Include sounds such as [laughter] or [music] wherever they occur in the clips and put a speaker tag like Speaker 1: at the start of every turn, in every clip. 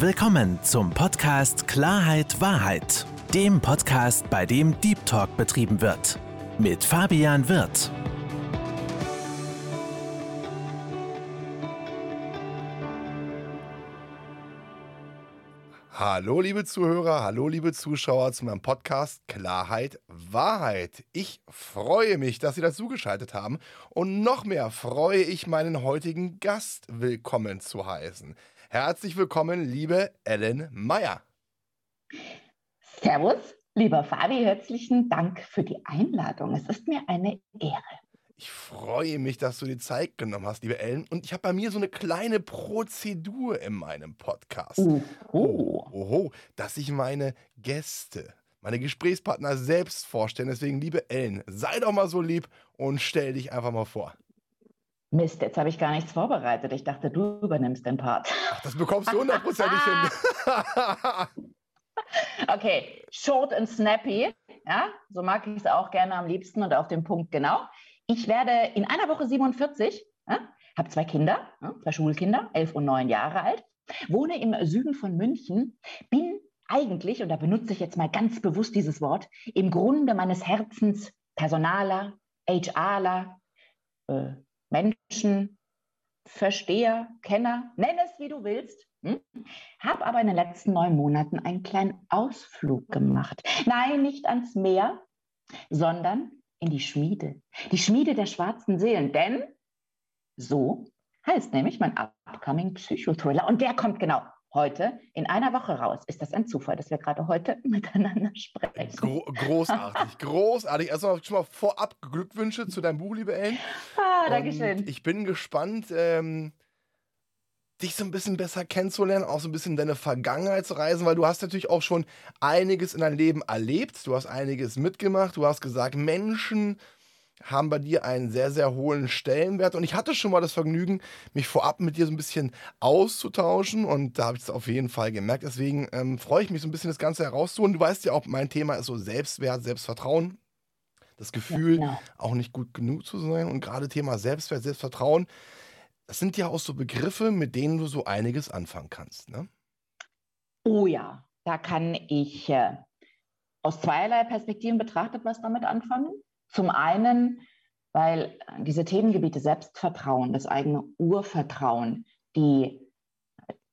Speaker 1: Willkommen zum Podcast Klarheit Wahrheit, dem Podcast, bei dem Deep Talk betrieben wird. Mit Fabian Wirth.
Speaker 2: Hallo liebe Zuhörer, hallo liebe Zuschauer zu meinem Podcast Klarheit Wahrheit. Ich freue mich, dass Sie dazugeschaltet haben und noch mehr freue ich meinen heutigen Gast willkommen zu heißen. Herzlich willkommen, liebe Ellen Meyer.
Speaker 3: Servus, lieber Fabi, herzlichen Dank für die Einladung. Es ist mir eine Ehre.
Speaker 2: Ich freue mich, dass du dir Zeit genommen hast, liebe Ellen. Und ich habe bei mir so eine kleine Prozedur in meinem Podcast.
Speaker 3: Oho.
Speaker 2: Oh, oho, dass ich meine Gäste, meine Gesprächspartner selbst vorstelle. Deswegen, liebe Ellen, sei doch mal so lieb und stell dich einfach mal vor.
Speaker 3: Mist, jetzt habe ich gar nichts vorbereitet. Ich dachte, du übernimmst den Part.
Speaker 2: Ach, das bekommst du hundertprozentig hin. [laughs]
Speaker 3: okay, short and snappy. Ja, so mag ich es auch gerne am liebsten und auf den Punkt genau. Ich werde in einer Woche 47, ja, habe zwei Kinder, ja, zwei Schulkinder, elf und neun Jahre alt, wohne im Süden von München, bin eigentlich, und da benutze ich jetzt mal ganz bewusst dieses Wort, im Grunde meines Herzens Personaler, HRler, äh, Menschen, Versteher, Kenner, nenn es wie du willst. Hm? Habe aber in den letzten neun Monaten einen kleinen Ausflug gemacht. Nein, nicht ans Meer, sondern in die Schmiede. Die Schmiede der schwarzen Seelen. Denn so heißt nämlich mein upcoming Psychothriller. Und der kommt genau heute in einer Woche raus. Ist das ein Zufall, dass wir gerade heute [laughs] miteinander sprechen?
Speaker 2: Gro großartig, [laughs] großartig. Erstmal schon mal vorab Glückwünsche zu deinem Buch, liebe Ellen.
Speaker 3: Ah, danke schön.
Speaker 2: Ich bin gespannt, ähm, dich so ein bisschen besser kennenzulernen, auch so ein bisschen deine Vergangenheit zu reisen, weil du hast natürlich auch schon einiges in deinem Leben erlebt. Du hast einiges mitgemacht. Du hast gesagt, Menschen haben bei dir einen sehr, sehr hohen Stellenwert. Und ich hatte schon mal das Vergnügen, mich vorab mit dir so ein bisschen auszutauschen. Und da habe ich es auf jeden Fall gemerkt. Deswegen ähm, freue ich mich so ein bisschen, das Ganze herauszuholen. Du weißt ja auch, mein Thema ist so Selbstwert, Selbstvertrauen. Das Gefühl, ja, genau. auch nicht gut genug zu sein. Und gerade Thema Selbstwert, Selbstvertrauen, das sind ja auch so Begriffe, mit denen du so einiges anfangen kannst. Ne?
Speaker 3: Oh ja, da kann ich äh, aus zweierlei Perspektiven betrachtet was damit anfangen. Zum einen, weil diese Themengebiete Selbstvertrauen, das eigene Urvertrauen, die,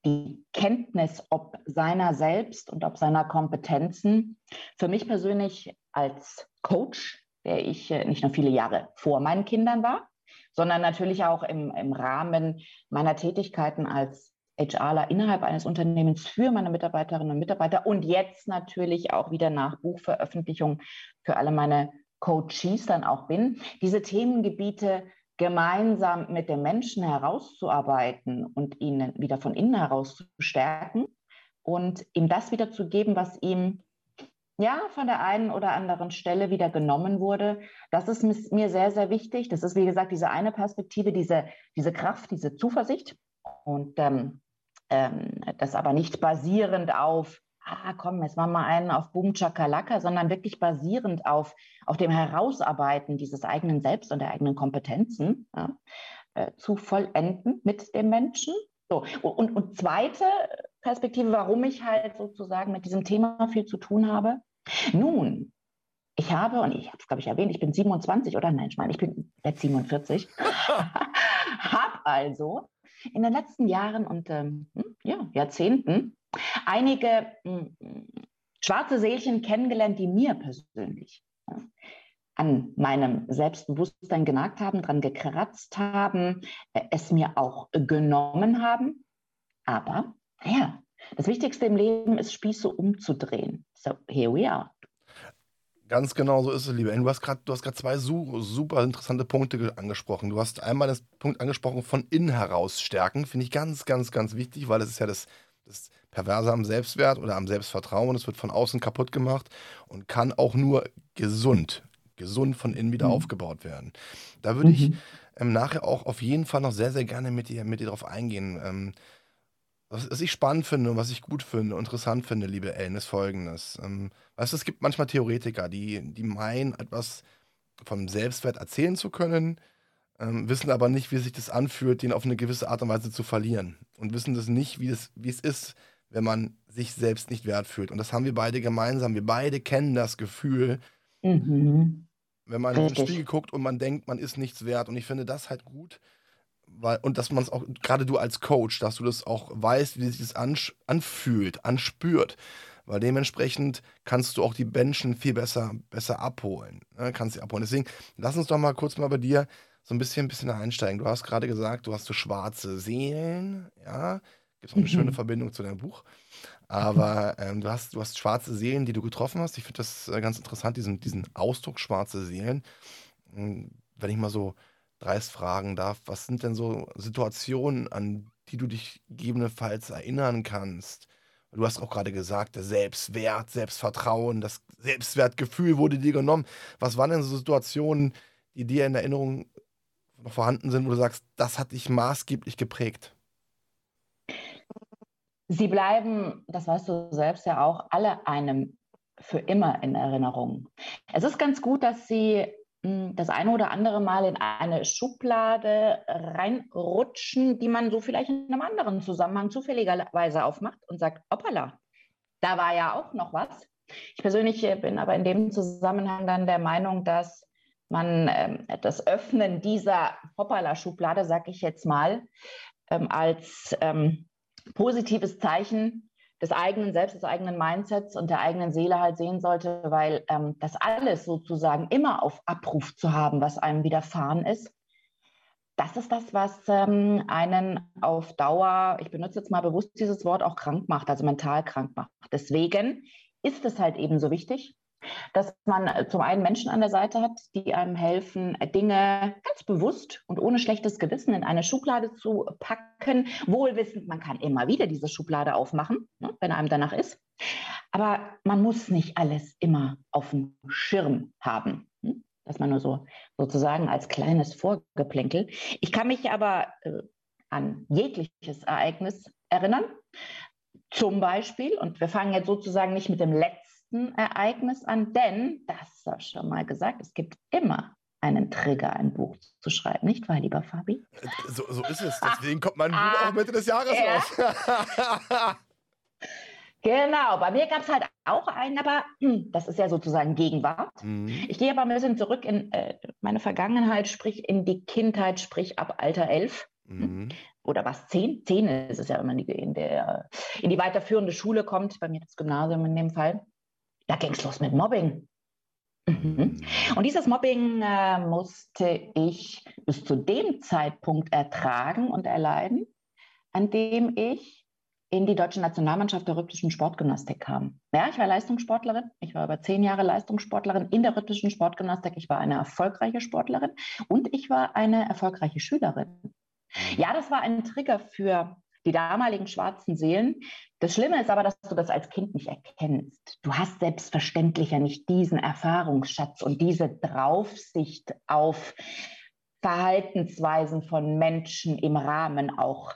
Speaker 3: die Kenntnis ob seiner selbst und ob seiner Kompetenzen, für mich persönlich als Coach, der ich äh, nicht nur viele Jahre vor meinen Kindern war, sondern natürlich auch im, im Rahmen meiner Tätigkeiten als HRler innerhalb eines Unternehmens für meine Mitarbeiterinnen und Mitarbeiter und jetzt natürlich auch wieder nach Buchveröffentlichung für alle meine Coaches dann auch bin, diese Themengebiete gemeinsam mit dem Menschen herauszuarbeiten und ihn wieder von innen heraus zu stärken und ihm das wieder zu geben, was ihm ja von der einen oder anderen Stelle wieder genommen wurde. Das ist mir sehr, sehr wichtig. Das ist, wie gesagt, diese eine Perspektive, diese, diese Kraft, diese Zuversicht. Und ähm, ähm, das aber nicht basierend auf ah, komm, jetzt machen wir einen auf Boom Chakalaka, sondern wirklich basierend auf, auf dem Herausarbeiten dieses eigenen Selbst und der eigenen Kompetenzen ja, äh, zu vollenden mit dem Menschen. So. Und, und zweite Perspektive, warum ich halt sozusagen mit diesem Thema viel zu tun habe. Nun, ich habe, und ich habe es, glaube ich, erwähnt, ich bin 27 oder nein, ich meine, ich bin jetzt 47, [laughs] [laughs] habe also in den letzten Jahren und ähm, hm, ja, Jahrzehnten einige mh, hm, schwarze Seelchen kennengelernt, die mir persönlich an meinem Selbstbewusstsein genagt haben, dran gekratzt haben, äh, es mir auch genommen haben. Aber, ja, das Wichtigste im Leben ist, Spieße umzudrehen. So, here we are.
Speaker 2: Ganz genau so ist es, liebe Anne. Du hast gerade zwei su super interessante Punkte angesprochen. Du hast einmal das Punkt angesprochen von innen heraus stärken. Finde ich ganz, ganz, ganz wichtig, weil das ist ja das, das Perverse am Selbstwert oder am Selbstvertrauen. Es wird von außen kaputt gemacht und kann auch nur gesund, gesund von innen wieder mhm. aufgebaut werden. Da würde mhm. ich ähm, nachher auch auf jeden Fall noch sehr, sehr gerne mit dir, mit dir drauf eingehen. Ähm, was, was, ich spannend finde und was ich gut finde, interessant finde, liebe Ellen, ist folgendes. Ähm, weißt du, es gibt manchmal Theoretiker, die, die meinen, etwas vom Selbstwert erzählen zu können, ähm, wissen aber nicht, wie sich das anfühlt, den auf eine gewisse Art und Weise zu verlieren. Und wissen das nicht, wie, das, wie es ist, wenn man sich selbst nicht wert fühlt. Und das haben wir beide gemeinsam. Wir beide kennen das Gefühl, mhm. wenn man Richtig. ins Spiegel guckt und man denkt, man ist nichts wert. Und ich finde das halt gut, weil, und dass man es auch, gerade du als Coach, dass du das auch weißt, wie sich das anfühlt, anspürt. Weil dementsprechend kannst du auch die Menschen viel besser, besser abholen. Ne? Kannst sie abholen. Deswegen, lass uns doch mal kurz mal bei dir so ein bisschen, ein bisschen einsteigen. Du hast gerade gesagt, du hast so schwarze Seelen, ja. Gibt auch eine mhm. schöne Verbindung zu deinem Buch. Aber ähm, du, hast, du hast schwarze Seelen, die du getroffen hast. Ich finde das äh, ganz interessant, diesen, diesen Ausdruck schwarze Seelen. Hm, wenn ich mal so dreist fragen darf, was sind denn so Situationen, an die du dich gegebenenfalls erinnern kannst? Du hast auch gerade gesagt, der Selbstwert, Selbstvertrauen, das Selbstwertgefühl wurde dir genommen. Was waren denn so Situationen, die dir in Erinnerung noch vorhanden sind, wo du sagst, das hat dich maßgeblich geprägt?
Speaker 3: Sie bleiben, das weißt du selbst ja auch, alle einem für immer in Erinnerung. Es ist ganz gut, dass Sie hm, das eine oder andere Mal in eine Schublade reinrutschen, die man so vielleicht in einem anderen Zusammenhang zufälligerweise aufmacht und sagt, hoppala, da war ja auch noch was. Ich persönlich äh, bin aber in dem Zusammenhang dann der Meinung, dass man ähm, das Öffnen dieser Hoppala-Schublade, sag ich jetzt mal, ähm, als ähm, positives Zeichen des eigenen Selbst, des eigenen Mindsets und der eigenen Seele halt sehen sollte, weil ähm, das alles sozusagen immer auf Abruf zu haben, was einem widerfahren ist, das ist das, was ähm, einen auf Dauer, ich benutze jetzt mal bewusst dieses Wort, auch krank macht, also mental krank macht. Deswegen ist es halt eben so wichtig, dass man äh, zum einen Menschen an der Seite hat, die einem helfen, Dinge ganz bewusst und ohne schlechtes Gewissen in eine Schublade zu packen, wohlwissend, man kann immer wieder diese Schublade aufmachen, ne, wenn einem danach ist. Aber man muss nicht alles immer auf dem Schirm haben. Hm? Das man nur so sozusagen als kleines Vorgeplänkel. Ich kann mich aber äh, an jegliches Ereignis erinnern. Zum Beispiel, und wir fangen jetzt sozusagen nicht mit dem letzten nächsten Ereignis an, denn, das war schon mal gesagt, es gibt immer einen Trigger, ein Buch zu schreiben, nicht wahr, lieber Fabi?
Speaker 2: So, so ist es. [laughs] Deswegen kommt mein Buch auch Mitte des Jahres ja. raus. [laughs]
Speaker 3: Genau, bei mir gab es halt auch einen, aber hm, das ist ja sozusagen Gegenwart. Mhm. Ich gehe aber ein bisschen zurück in äh, meine Vergangenheit, sprich in die Kindheit, sprich ab Alter elf. Hm? Mhm. Oder was, zehn? Zehn ist es ja, wenn man in, der, in die weiterführende Schule kommt, bei mir das Gymnasium in dem Fall. Da ging es los mit Mobbing. Mhm. mhm. Und dieses Mobbing äh, musste ich bis zu dem Zeitpunkt ertragen und erleiden, an dem ich in die deutsche Nationalmannschaft der rhythmischen Sportgymnastik kam. Ja, ich war Leistungssportlerin. Ich war über zehn Jahre Leistungssportlerin in der rhythmischen Sportgymnastik. Ich war eine erfolgreiche Sportlerin und ich war eine erfolgreiche Schülerin. Ja, das war ein Trigger für die damaligen schwarzen Seelen. Das Schlimme ist aber, dass du das als Kind nicht erkennst. Du hast selbstverständlich ja nicht diesen Erfahrungsschatz und diese Draufsicht auf Verhaltensweisen von Menschen im Rahmen auch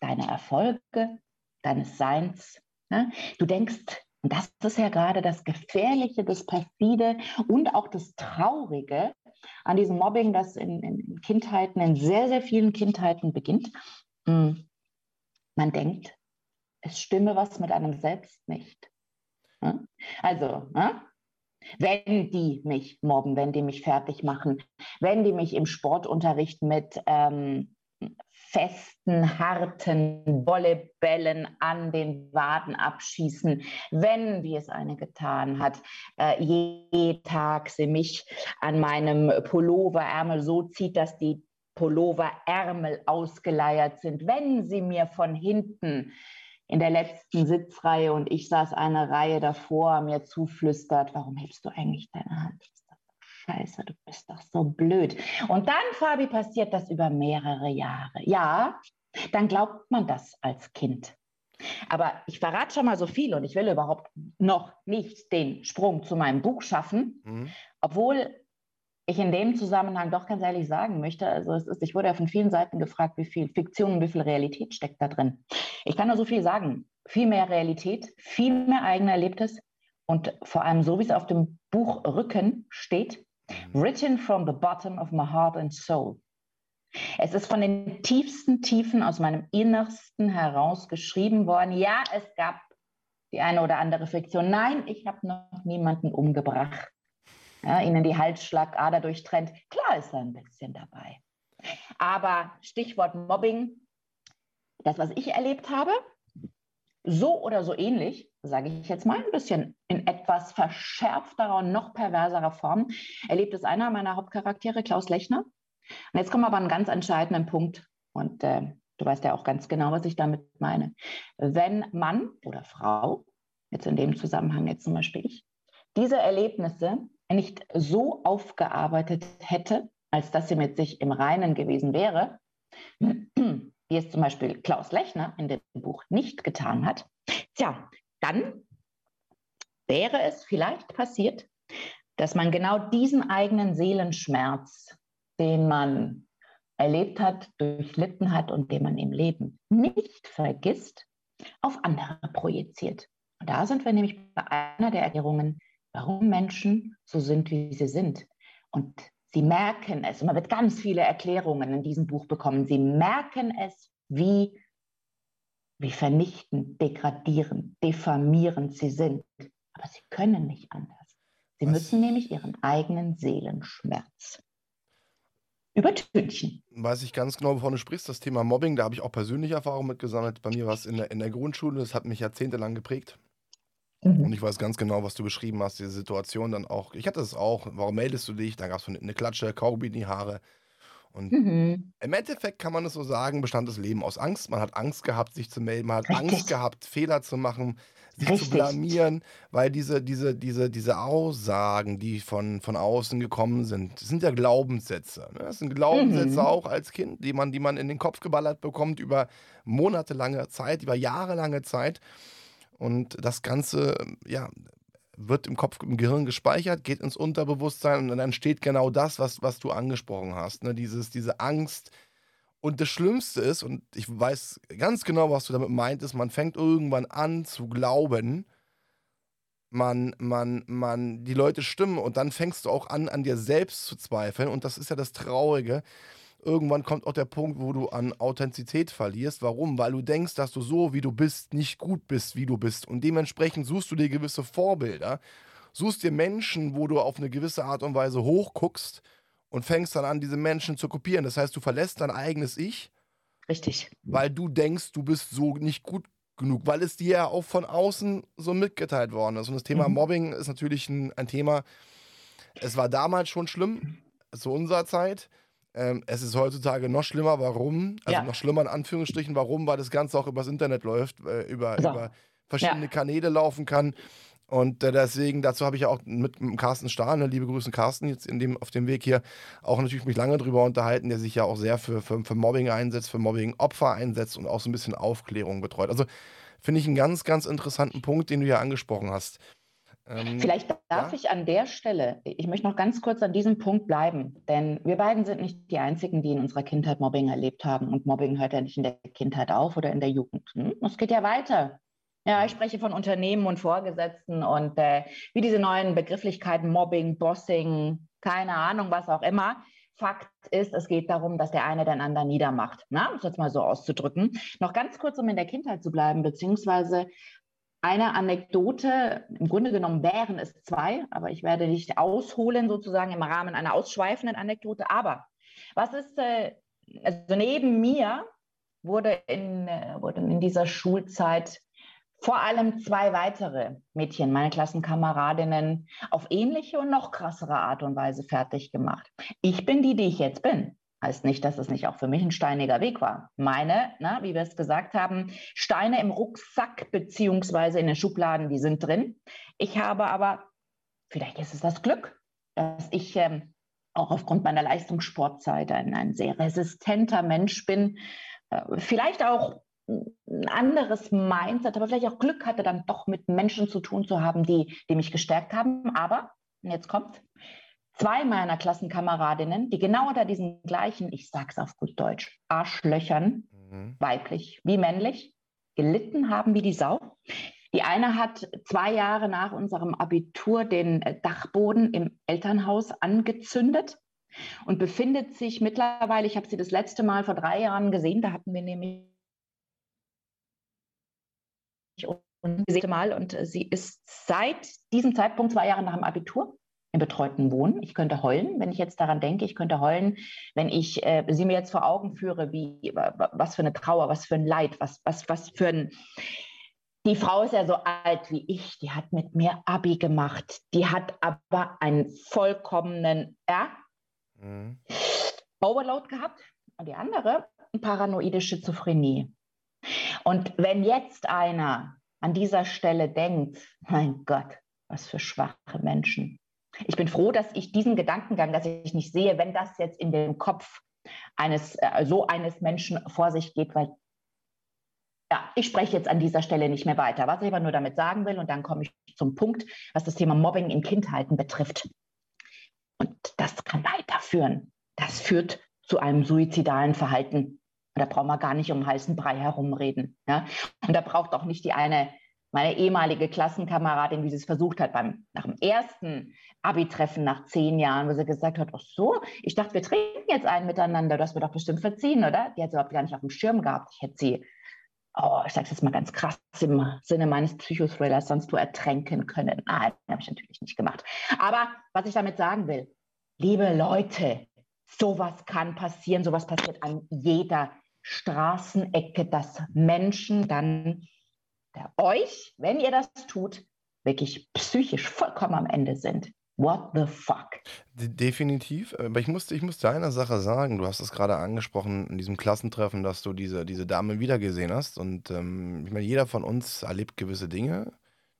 Speaker 3: deiner Erfolge, deines Seins. Ne? Du denkst, und das ist ja gerade das Gefährliche, das Perfide und auch das Traurige an diesem Mobbing, das in, in Kindheiten, in sehr, sehr vielen Kindheiten beginnt. Hm. Man denkt, es stimme was mit einem selbst nicht. Also, wenn die mich mobben, wenn die mich fertig machen, wenn die mich im Sportunterricht mit ähm, festen, harten Vollebällen an den Waden abschießen, wenn, wie es eine getan hat, äh, jeden Tag sie mich an meinem Pulloverärmel so zieht, dass die Pulloverärmel ausgeleiert sind, wenn sie mir von hinten in der letzten Sitzreihe und ich saß eine Reihe davor, mir zuflüstert, warum hebst du eigentlich deine Hand? Scheiße, du bist doch so blöd. Und dann, Fabi, passiert das über mehrere Jahre. Ja, dann glaubt man das als Kind. Aber ich verrate schon mal so viel und ich will überhaupt noch nicht den Sprung zu meinem Buch schaffen, mhm. obwohl ich in dem Zusammenhang doch ganz ehrlich sagen möchte, also es ist, ich wurde ja von vielen Seiten gefragt, wie viel Fiktion und wie viel Realität steckt da drin. Ich kann nur so viel sagen. Viel mehr Realität, viel mehr eigener Erlebtes und vor allem so, wie es auf dem Buchrücken steht, mhm. written from the bottom of my heart and soul. Es ist von den tiefsten Tiefen aus meinem Innersten heraus geschrieben worden. Ja, es gab die eine oder andere Friktion. Nein, ich habe noch niemanden umgebracht. Ja, ihnen die Halsschlagader durchtrennt. Klar ist da ein bisschen dabei. Aber Stichwort Mobbing, das, was ich erlebt habe, so oder so ähnlich, sage ich jetzt mal ein bisschen in etwas verschärfterer und noch perverserer Form, erlebt es einer meiner Hauptcharaktere, Klaus Lechner. Und jetzt kommen wir aber einen ganz entscheidenden Punkt. Und äh, du weißt ja auch ganz genau, was ich damit meine. Wenn Mann oder Frau, jetzt in dem Zusammenhang jetzt zum Beispiel ich, diese Erlebnisse nicht so aufgearbeitet hätte, als dass sie mit sich im Reinen gewesen wäre, wie es zum Beispiel Klaus Lechner in dem Buch nicht getan hat, tja, dann wäre es vielleicht passiert, dass man genau diesen eigenen Seelenschmerz, den man erlebt hat, durchlitten hat und den man im Leben nicht vergisst, auf andere projiziert. Und da sind wir nämlich bei einer der Erklärungen, warum Menschen so sind, wie sie sind. Und Sie merken es, und man wird ganz viele Erklärungen in diesem Buch bekommen, sie merken es, wie, wie vernichtend, degradierend, diffamierend sie sind. Aber sie können nicht anders. Sie Was? müssen nämlich ihren eigenen Seelenschmerz übertünchen.
Speaker 2: Weiß ich ganz genau, wovon du sprichst, das Thema Mobbing, da habe ich auch persönliche Erfahrungen mitgesammelt. Bei mir war es in der, in der Grundschule, das hat mich jahrzehntelang geprägt. Mhm. Und ich weiß ganz genau, was du beschrieben hast, diese Situation dann auch. Ich hatte es auch. Warum meldest du dich? Dann gab es eine Klatsche, Kaugummi in die Haare. Und mhm. im Endeffekt kann man es so sagen, bestand das Leben aus Angst. Man hat Angst gehabt, sich zu melden. Man hat Richtig. Angst gehabt, Fehler zu machen, sich Richtig. zu blamieren, weil diese, diese, diese, diese Aussagen, die von, von außen gekommen sind, sind ja Glaubenssätze. Ne? Das sind Glaubenssätze mhm. auch als Kind, die man, die man in den Kopf geballert bekommt über monatelange Zeit, über jahrelange Zeit. Und das Ganze, ja, wird im Kopf, im Gehirn gespeichert, geht ins Unterbewusstsein und dann entsteht genau das, was, was du angesprochen hast. Ne? Dieses, diese Angst. Und das Schlimmste ist, und ich weiß ganz genau, was du damit meintest, man fängt irgendwann an zu glauben, man, man, man, die Leute stimmen und dann fängst du auch an, an dir selbst zu zweifeln. Und das ist ja das Traurige irgendwann kommt auch der Punkt, wo du an Authentizität verlierst. Warum? Weil du denkst, dass du so, wie du bist, nicht gut bist, wie du bist. Und dementsprechend suchst du dir gewisse Vorbilder, suchst dir Menschen, wo du auf eine gewisse Art und Weise hochguckst und fängst dann an, diese Menschen zu kopieren. Das heißt, du verlässt dein eigenes Ich.
Speaker 3: Richtig.
Speaker 2: Weil du denkst, du bist so nicht gut genug, weil es dir ja auch von außen so mitgeteilt worden ist. Und das Thema mhm. Mobbing ist natürlich ein, ein Thema, es war damals schon schlimm, zu unserer Zeit. Ähm, es ist heutzutage noch schlimmer. Warum? Also ja. noch schlimmer in Anführungsstrichen. Warum? Weil das Ganze auch übers Internet läuft, äh, über, so. über verschiedene ja. Kanäle laufen kann. Und äh, deswegen, dazu habe ich ja auch mit, mit Carsten Stahl, ne, liebe Grüße Carsten, jetzt in dem, auf dem Weg hier, auch natürlich mich lange drüber unterhalten, der sich ja auch sehr für, für, für Mobbing einsetzt, für Mobbing-Opfer einsetzt und auch so ein bisschen Aufklärung betreut. Also finde ich einen ganz, ganz interessanten Punkt, den du ja angesprochen hast.
Speaker 3: Ähm, Vielleicht darf ja? ich an der Stelle, ich möchte noch ganz kurz an diesem Punkt bleiben, denn wir beiden sind nicht die Einzigen, die in unserer Kindheit Mobbing erlebt haben. Und Mobbing hört ja nicht in der Kindheit auf oder in der Jugend. Hm? Es geht ja weiter. Ja, ich spreche von Unternehmen und Vorgesetzten und äh, wie diese neuen Begrifflichkeiten Mobbing, Bossing, keine Ahnung, was auch immer. Fakt ist, es geht darum, dass der eine den anderen niedermacht. Na, um es jetzt mal so auszudrücken. Noch ganz kurz, um in der Kindheit zu bleiben, beziehungsweise eine Anekdote, im Grunde genommen wären es zwei, aber ich werde nicht ausholen sozusagen im Rahmen einer ausschweifenden Anekdote. Aber was ist, äh, also neben mir wurde in, äh, wurden in dieser Schulzeit vor allem zwei weitere Mädchen, meine Klassenkameradinnen, auf ähnliche und noch krassere Art und Weise fertig gemacht. Ich bin die, die ich jetzt bin. Heißt nicht, dass es nicht auch für mich ein steiniger Weg war. Meine, na, wie wir es gesagt haben, Steine im Rucksack beziehungsweise in den Schubladen, die sind drin. Ich habe aber, vielleicht ist es das Glück, dass ich ähm, auch aufgrund meiner Leistungssportzeit ein, ein sehr resistenter Mensch bin. Äh, vielleicht auch ein anderes Mindset, aber vielleicht auch Glück hatte, dann doch mit Menschen zu tun zu haben, die, die mich gestärkt haben. Aber, jetzt kommt, zwei meiner Klassenkameradinnen, die genau unter diesen gleichen, ich sag's auf gut Deutsch, Arschlöchern, mhm. weiblich wie männlich, gelitten haben wie die Sau. Die eine hat zwei Jahre nach unserem Abitur den Dachboden im Elternhaus angezündet. und befindet sich mittlerweile, ich habe sie das letzte Mal vor drei Jahren gesehen, da hatten wir nämlich Mal und sie ist seit diesem Zeitpunkt zwei Jahre nach dem Abitur im betreuten Wohnen. Ich könnte heulen, wenn ich jetzt daran denke. Ich könnte heulen, wenn ich äh, sie mir jetzt vor Augen führe, wie was für eine Trauer, was für ein Leid, was was was für ein die Frau ist ja so alt wie ich, die hat mit mir Abi gemacht. Die hat aber einen vollkommenen ja, mhm. Overload gehabt. Und die andere, eine paranoide Schizophrenie. Und wenn jetzt einer an dieser Stelle denkt, mein Gott, was für schwache Menschen. Ich bin froh, dass ich diesen Gedankengang, dass ich nicht sehe, wenn das jetzt in den Kopf eines äh, so eines Menschen vor sich geht, weil ja, ich spreche jetzt an dieser Stelle nicht mehr weiter. Was ich aber nur damit sagen will, und dann komme ich zum Punkt, was das Thema Mobbing in Kindheiten betrifft. Und das kann weiterführen. Das führt zu einem suizidalen Verhalten. Und da brauchen wir gar nicht um heißen Brei herumreden. Ja? Und da braucht auch nicht die eine, meine ehemalige Klassenkameradin, wie sie es versucht hat, beim, nach dem ersten Abi-Treffen nach zehn Jahren, wo sie gesagt hat, ach so, ich dachte, wir trinken jetzt einen miteinander, du hast mir doch bestimmt verziehen, oder? Die hat sie überhaupt gar nicht auf dem Schirm gehabt. Ich hätte sie, oh, ich sage es jetzt mal ganz krass im Sinne meines Psychothrillers, sonst du ertränken können. Nein, habe ich natürlich nicht gemacht. Aber was ich damit sagen will, liebe Leute, sowas kann passieren, sowas passiert an jeder Straßenecke, dass Menschen dann euch, wenn ihr das tut, wirklich psychisch vollkommen am Ende sind. What the fuck?
Speaker 2: Definitiv. Aber ich musste, ich musste eine Sache sagen. Du hast es gerade angesprochen in diesem Klassentreffen, dass du diese, diese Dame wiedergesehen hast. Und ähm, ich meine, jeder von uns erlebt gewisse Dinge,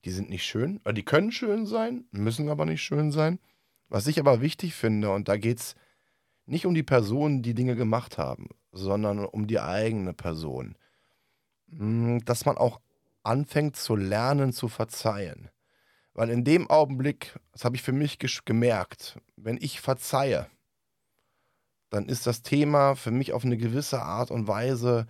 Speaker 2: die sind nicht schön. Oder die können schön sein, müssen aber nicht schön sein. Was ich aber wichtig finde, und da geht es nicht um die Personen, die Dinge gemacht haben, sondern um die eigene Person. Hm, dass man auch anfängt zu lernen, zu verzeihen. Weil in dem Augenblick, das habe ich für mich gemerkt, wenn ich verzeihe, dann ist das Thema für mich auf eine gewisse Art und Weise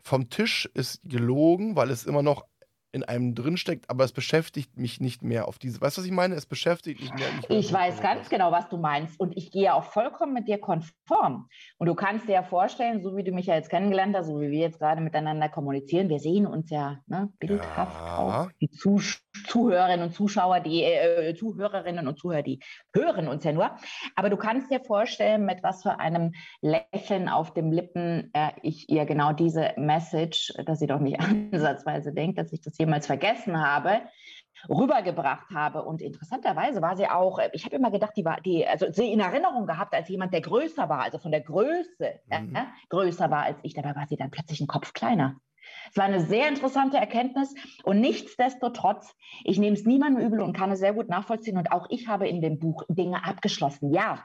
Speaker 2: vom Tisch ist gelogen, weil es immer noch in einem drinsteckt, aber es beschäftigt mich nicht mehr auf diese. Weißt du, was ich meine? Es beschäftigt mich mehr.
Speaker 3: Nicht mehr ich weiß ganz genau, was du meinst. Und ich gehe auch vollkommen mit dir konform. Und du kannst dir ja vorstellen, so wie du mich ja jetzt kennengelernt hast, so wie wir jetzt gerade miteinander kommunizieren, wir sehen uns ja ne, bildhaft ja. auch. Die Zuh Zuhörerinnen und Zuschauer, die äh, Zuhörerinnen und Zuhörer, die hören uns ja nur. Aber du kannst dir vorstellen, mit was für einem Lächeln auf dem Lippen äh, ich ihr genau diese Message, dass sie doch nicht [laughs] ansatzweise denkt, dass ich das jemals vergessen habe, rübergebracht habe. Und interessanterweise war sie auch, ich habe immer gedacht, die war, die, also sie in Erinnerung gehabt als jemand, der größer war, also von der Größe mhm. ja, größer war als ich. Dabei war sie dann plötzlich ein Kopf kleiner. Es war eine sehr interessante Erkenntnis und nichtsdestotrotz, ich nehme es niemandem übel und kann es sehr gut nachvollziehen und auch ich habe in dem Buch Dinge abgeschlossen. Ja,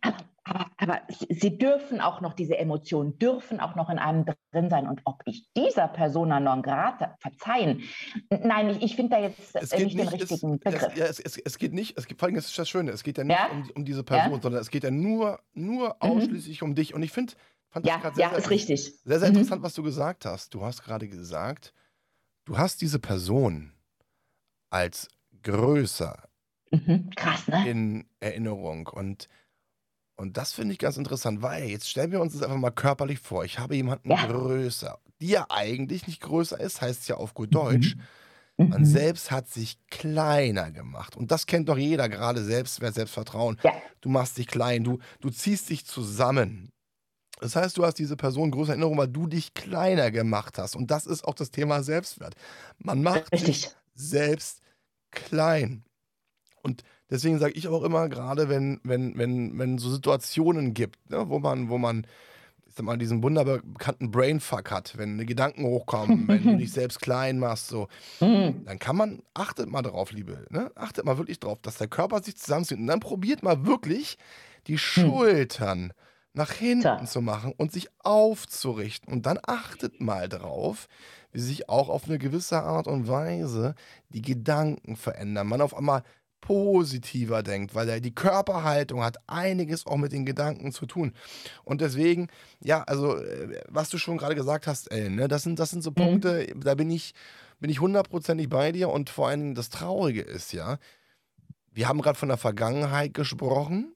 Speaker 3: aber, aber, aber sie dürfen auch noch, diese Emotionen dürfen auch noch in einem drin sein. Und ob ich dieser Persona non grata verzeihen, nein, ich, ich finde da jetzt nicht, nicht, den richtigen es, Begriff.
Speaker 2: Es, ja, es, es, geht nicht, es geht, vor allem ist das Schöne, es geht ja nicht ja? Um, um, diese Person, ja? sondern es geht ja nur, nur mhm. ausschließlich um dich. Und ich finde,
Speaker 3: fand ja, das ja, sehr, ist richtig.
Speaker 2: Sehr, sehr mhm. interessant, was du gesagt hast. Du hast gerade gesagt, du hast diese Person als größer
Speaker 3: mhm. Krass, ne?
Speaker 2: in Erinnerung. Und und das finde ich ganz interessant, weil jetzt stellen wir uns das einfach mal körperlich vor. Ich habe jemanden ja. größer, die ja eigentlich nicht größer ist, heißt es ja auf gut mhm. Deutsch. Mhm. Man selbst hat sich kleiner gemacht. Und das kennt doch jeder, gerade Selbstwert, Selbstvertrauen. Ja. Du machst dich klein, du, du ziehst dich zusammen. Das heißt, du hast diese Person größer Erinnerung, weil du dich kleiner gemacht hast. Und das ist auch das Thema Selbstwert. Man macht Richtig. sich selbst klein. Und deswegen sage ich auch immer, gerade wenn, wenn, wenn, wenn so Situationen gibt, ne, wo man, wo man, ich sag mal, diesen wunderbar bekannten Brainfuck hat, wenn Gedanken hochkommen, [laughs] wenn du dich selbst klein machst, so, mhm. dann kann man, achtet mal darauf, liebe, ne? achtet mal wirklich drauf, dass der Körper sich zusammenzieht und dann probiert mal wirklich die hm. Nach hinten zu machen und sich aufzurichten. Und dann achtet mal drauf, wie sich auch auf eine gewisse Art und Weise die Gedanken verändern. Man auf einmal positiver denkt, weil er die Körperhaltung hat einiges auch mit den Gedanken zu tun. Und deswegen, ja, also, äh, was du schon gerade gesagt hast, Ellen, ne, das, sind, das sind so mhm. Punkte, da bin ich, bin ich hundertprozentig bei dir und vor allem das Traurige ist ja, wir haben gerade von der Vergangenheit gesprochen,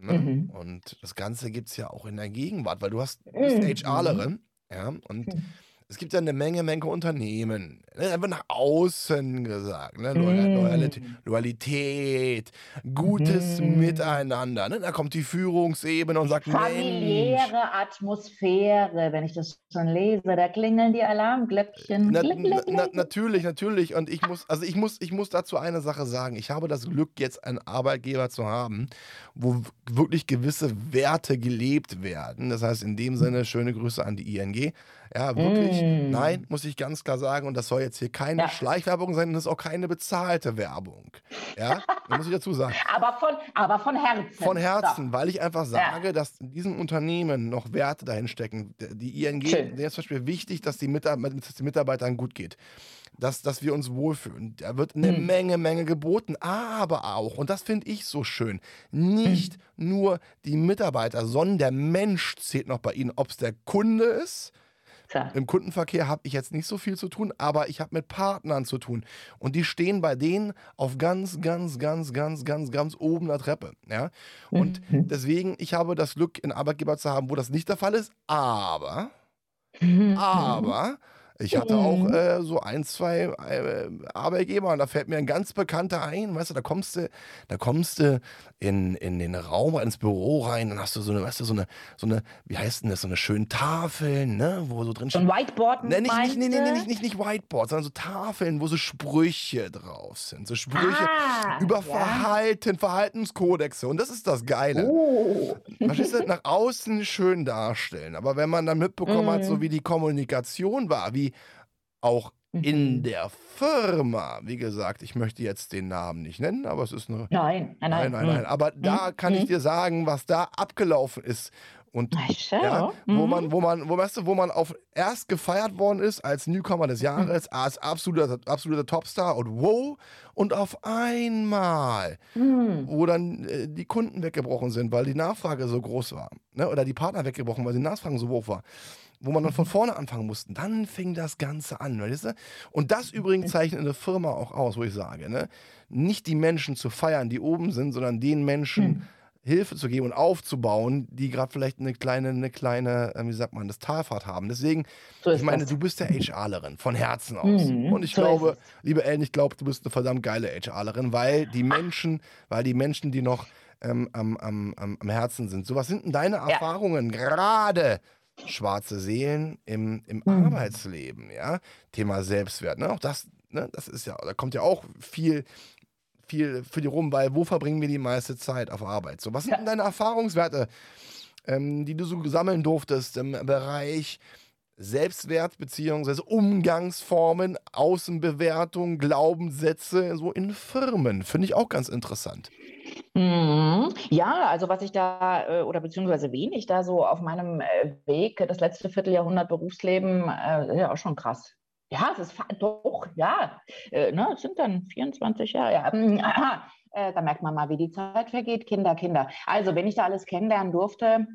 Speaker 2: Ne? Mhm. Und das Ganze gibt es ja auch in der Gegenwart, weil du hast du bist mhm. HRlerin, ja, und mhm es gibt ja eine Menge, Menge Unternehmen. Einfach nach außen gesagt. Ne? Loyalität, mm. Loyalität, gutes mm. Miteinander. Ne? Da kommt die Führungsebene und sagt:
Speaker 3: Familiäre Mensch. Atmosphäre, wenn ich das schon lese, da klingeln die Alarmglöckchen. Na,
Speaker 2: na, na, natürlich, natürlich. Und ich muss, also ich muss, ich muss dazu eine Sache sagen. Ich habe das Glück, jetzt einen Arbeitgeber zu haben, wo wirklich gewisse Werte gelebt werden. Das heißt, in dem Sinne, schöne Grüße an die ING. Ja, wirklich. Mm. Nein, muss ich ganz klar sagen. Und das soll jetzt hier keine ja. Schleichwerbung sein und das ist auch keine bezahlte Werbung. Ja, das muss ich dazu sagen. [laughs]
Speaker 3: aber, von, aber von Herzen.
Speaker 2: Von Herzen, so. weil ich einfach sage, ja. dass in diesem Unternehmen noch Werte dahin stecken. Die ING, denen ist zum Beispiel wichtig, dass, die Mitarbeiter, dass den Mitarbeitern gut geht dass, dass wir uns wohlfühlen. Da wird eine mhm. Menge, Menge geboten, aber auch, und das finde ich so schön, nicht mhm. nur die Mitarbeiter, sondern der Mensch zählt noch bei ihnen, ob es der Kunde ist, Klar. Im Kundenverkehr habe ich jetzt nicht so viel zu tun, aber ich habe mit Partnern zu tun. Und die stehen bei denen auf ganz, ganz, ganz, ganz, ganz, ganz oben der Treppe. Ja? Und [laughs] mhm. deswegen, ich habe das Glück, einen Arbeitgeber zu haben, wo das nicht der Fall ist, aber, [laughs] mhm. aber ich hatte auch mhm. äh, so ein, zwei äh, Arbeitgeber und da fällt mir ein ganz bekannter ein, weißt du, da kommst du, da kommst du in, in den Raum, ins Büro rein, dann hast du so eine, weißt du, so eine, so eine, wie heißt denn das, so eine schöne Tafeln, ne, wo so drin
Speaker 3: steht. So ein Whiteboard,
Speaker 2: ne, nicht, nicht, nicht, nicht, nicht, nicht Whiteboard, sondern so Tafeln, wo so Sprüche drauf sind, so Sprüche ah, über ja. Verhalten, Verhaltenskodexe und das ist das Geile. Oh. Verstehst du, nach außen schön darstellen, aber wenn man dann mitbekommen mm. hat, so mhm. wie die Kommunikation war, wie auch in mhm. der Firma, wie gesagt, ich möchte jetzt den Namen nicht nennen, aber es ist eine.
Speaker 3: Nein, nein,
Speaker 2: nein. nein, nein. Aber mhm. da kann ich mhm. dir sagen, was da abgelaufen ist. Und ja, wo man, wo man, wo weißt du, wo man auf erst gefeiert worden ist als Newcomer des Jahres, als absoluter, absoluter Topstar und wow, und auf einmal, wo dann äh, die Kunden weggebrochen sind, weil die Nachfrage so groß war, ne? oder die Partner weggebrochen, weil die Nachfrage so hoch war wo man dann von vorne anfangen musste. Dann fing das Ganze an, weißt du? Und das übrigens zeichnet eine Firma auch aus, wo ich sage, ne? nicht die Menschen zu feiern, die oben sind, sondern den Menschen hm. Hilfe zu geben und aufzubauen, die gerade vielleicht eine kleine, eine kleine, äh, wie sagt man, das Talfahrt haben. Deswegen, so ich meine, das. du bist ja HRlerin, von Herzen aus. Mhm, und ich so glaube, liebe Ellen, ich glaube, du bist eine verdammt geile HRlerin, weil die Menschen, weil die Menschen, die noch ähm, am, am, am Herzen sind. So, was sind denn deine ja. Erfahrungen gerade schwarze Seelen im, im mhm. Arbeitsleben, ja. Thema Selbstwert, ne? Auch das, ne, das ist ja, da kommt ja auch viel, viel für die rum, weil wo verbringen wir die meiste Zeit auf Arbeit? So, was sind denn deine Erfahrungswerte, ähm, die du so sammeln durftest im Bereich Selbstwert bzw. Umgangsformen, Außenbewertung, Glaubenssätze so in Firmen? Finde ich auch ganz interessant.
Speaker 3: Mhm. Ja, also was ich da äh, oder beziehungsweise wen ich da so auf meinem äh, Weg, das letzte Vierteljahrhundert Berufsleben, äh, ja auch schon krass. Ja, es ist doch, ja, ne, es sind dann 24 Jahre. Ja, ähm, [clears throat] äh, da merkt man mal, wie die Zeit vergeht. Kinder, Kinder. Also, wenn ich da alles kennenlernen durfte,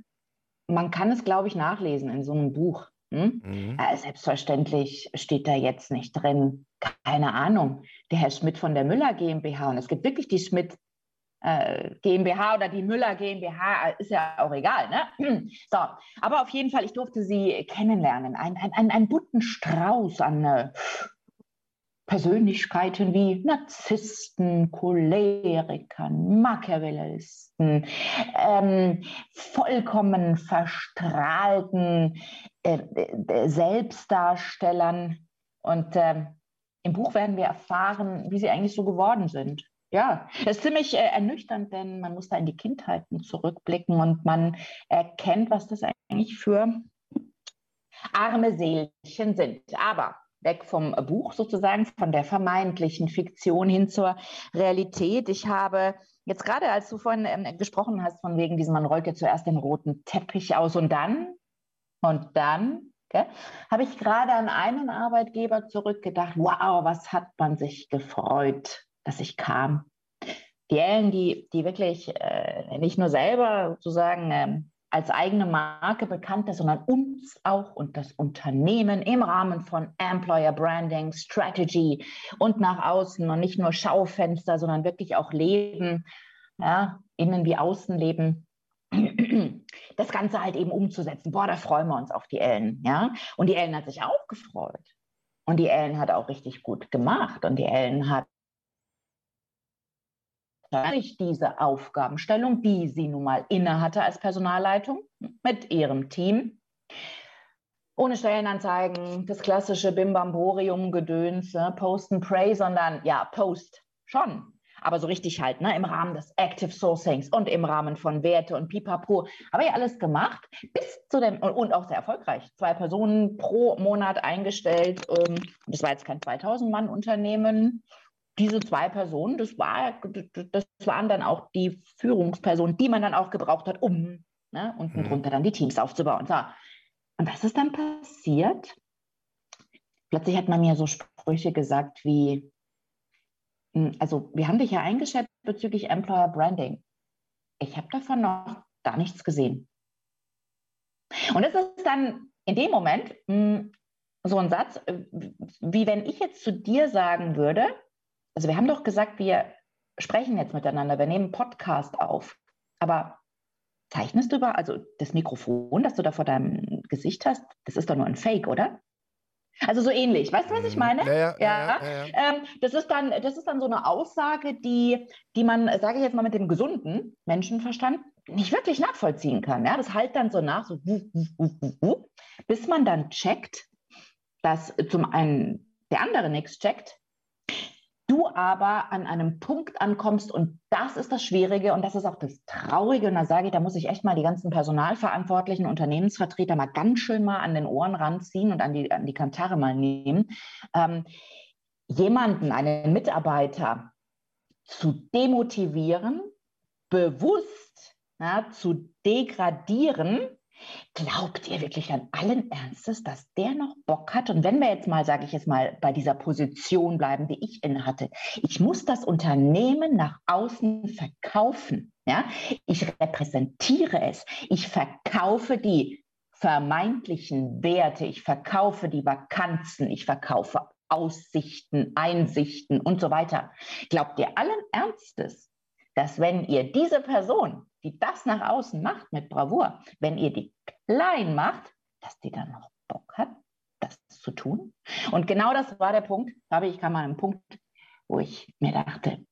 Speaker 3: man kann es, glaube ich, nachlesen in so einem Buch. Hm? Mhm. Äh, selbstverständlich steht da jetzt nicht drin, keine Ahnung, der Herr Schmidt von der Müller GmbH. Und es gibt wirklich die Schmidt äh, GmbH oder die Müller GmbH, ist ja auch egal. Ne? [clears throat] So, aber auf jeden Fall, ich durfte sie kennenlernen. Ein, ein, ein, ein bunten Strauß an äh, Persönlichkeiten wie Narzissten, Cholerikern, Machiavellisten, ähm, vollkommen verstrahlten äh, äh, Selbstdarstellern. Und äh, im Buch werden wir erfahren, wie sie eigentlich so geworden sind. Ja, das ist ziemlich äh, ernüchternd, denn man muss da in die Kindheiten zurückblicken und man erkennt, was das eigentlich für arme Seelchen sind. Aber weg vom Buch sozusagen, von der vermeintlichen Fiktion hin zur Realität. Ich habe jetzt gerade, als du vorhin ähm, gesprochen hast, von wegen diesem, man rollt ja zuerst den roten Teppich aus und dann, und dann, okay, habe ich gerade an einen Arbeitgeber zurückgedacht, wow, was hat man sich gefreut dass ich kam. Die Ellen, die, die wirklich äh, nicht nur selber sozusagen ähm, als eigene Marke bekannt ist, sondern uns auch und das Unternehmen im Rahmen von Employer Branding, Strategy und nach außen und nicht nur Schaufenster, sondern wirklich auch Leben, ja, innen wie außen leben. [clears throat] das Ganze halt eben umzusetzen. Boah, da freuen wir uns auf die Ellen, ja. Und die Ellen hat sich auch gefreut. Und die Ellen hat auch richtig gut gemacht. Und die Ellen hat durch diese Aufgabenstellung, die sie nun mal inne hatte als Personalleitung mit ihrem Team, ohne Stellenanzeigen, das klassische Bimbamborium-Gedöns, ne? Post and Pray, sondern ja, Post schon. Aber so richtig halt, ne, im Rahmen des Active Sourcings und im Rahmen von Werte und Pipapo. Habe ich alles gemacht, bis zu dem, und auch sehr erfolgreich. Zwei Personen pro Monat eingestellt. Ähm, das war jetzt kein 2000-Mann-Unternehmen. Diese zwei Personen, das, war, das waren dann auch die Führungspersonen, die man dann auch gebraucht hat, um ne, unten mhm. drunter dann die Teams aufzubauen. So. Und was ist dann passiert? Plötzlich hat man mir so Sprüche gesagt wie, hm, also wir haben dich ja eingeschätzt bezüglich Employer Branding. Ich habe davon noch gar nichts gesehen. Und das ist dann in dem Moment mh, hm, so ein Satz, äh, wie wenn ich jetzt zu dir sagen würde, also wir haben doch gesagt, wir sprechen jetzt miteinander, wir nehmen Podcast auf, aber zeichnest du über, also das Mikrofon, das du da vor deinem Gesicht hast, das ist doch nur ein Fake, oder? Also so ähnlich, weißt du, was ich mhm. meine?
Speaker 2: Ja, ja. ja, ja,
Speaker 3: ja. Ähm, das, ist dann, das ist dann so eine Aussage, die, die man, sage ich jetzt mal mit dem gesunden Menschenverstand, nicht wirklich nachvollziehen kann. Ja? Das halt dann so nach, so wuh, wuh, wuh, bis man dann checkt, dass zum einen der andere nichts checkt, du aber an einem Punkt ankommst und das ist das Schwierige und das ist auch das Traurige und da sage ich, da muss ich echt mal die ganzen Personalverantwortlichen, Unternehmensvertreter mal ganz schön mal an den Ohren ranziehen und an die, an die Kantare mal nehmen. Ähm, jemanden, einen Mitarbeiter zu demotivieren, bewusst ja, zu degradieren, Glaubt ihr wirklich an allen Ernstes, dass der noch Bock hat? Und wenn wir jetzt mal, sage ich jetzt mal, bei dieser Position bleiben, die ich inne hatte, ich muss das Unternehmen nach außen verkaufen. Ja? Ich repräsentiere es. Ich verkaufe die vermeintlichen Werte. Ich verkaufe die Vakanzen. Ich verkaufe Aussichten, Einsichten und so weiter. Glaubt ihr allen Ernstes, dass wenn ihr diese Person die das nach außen macht mit Bravour, wenn ihr die klein macht, dass die dann noch Bock hat, das zu tun. Und genau das war der Punkt. Da ich kam an einen Punkt, wo ich mir dachte,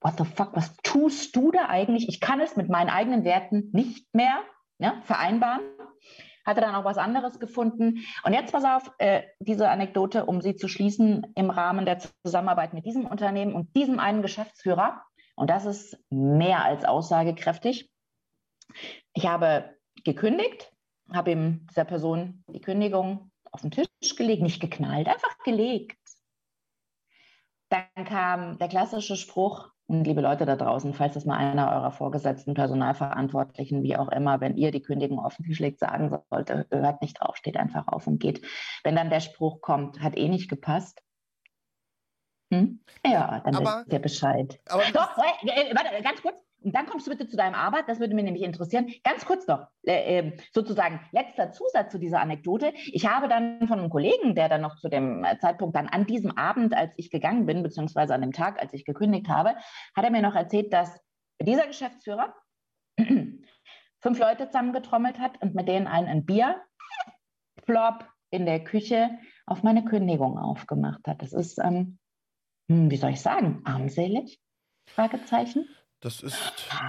Speaker 3: what the fuck, was tust du da eigentlich? Ich kann es mit meinen eigenen Werten nicht mehr ne, vereinbaren. Hatte dann auch was anderes gefunden. Und jetzt pass auf, äh, diese Anekdote, um sie zu schließen, im Rahmen der Zusammenarbeit mit diesem Unternehmen und diesem einen Geschäftsführer. Und das ist mehr als aussagekräftig. Ich habe gekündigt, habe ihm dieser Person die Kündigung auf den Tisch gelegt, nicht geknallt, einfach gelegt. Dann kam der klassische Spruch, und liebe Leute da draußen, falls das mal einer eurer Vorgesetzten, Personalverantwortlichen, wie auch immer, wenn ihr die Kündigung auf den Tisch legt, sagen sollte, hört nicht drauf, steht einfach auf und geht. Wenn dann der Spruch kommt, hat eh nicht gepasst. Hm? Ja, dann aber, wisst ihr Bescheid.
Speaker 2: Aber [laughs]
Speaker 3: Doch, äh, warte, ganz kurz. Und dann kommst du bitte zu deinem Arbeit, das würde mich nämlich interessieren. Ganz kurz noch, äh, ähm, sozusagen letzter Zusatz zu dieser Anekdote. Ich habe dann von einem Kollegen, der dann noch zu dem Zeitpunkt dann an diesem Abend, als ich gegangen bin, beziehungsweise an dem Tag, als ich gekündigt habe, hat er mir noch erzählt, dass dieser Geschäftsführer [clears throat] fünf Leute zusammengetrommelt hat und mit denen einen Bier, [laughs] Flop in der Küche auf meine Kündigung aufgemacht hat. Das ist, ähm, hm, wie soll ich sagen, armselig? Fragezeichen.
Speaker 2: Das ist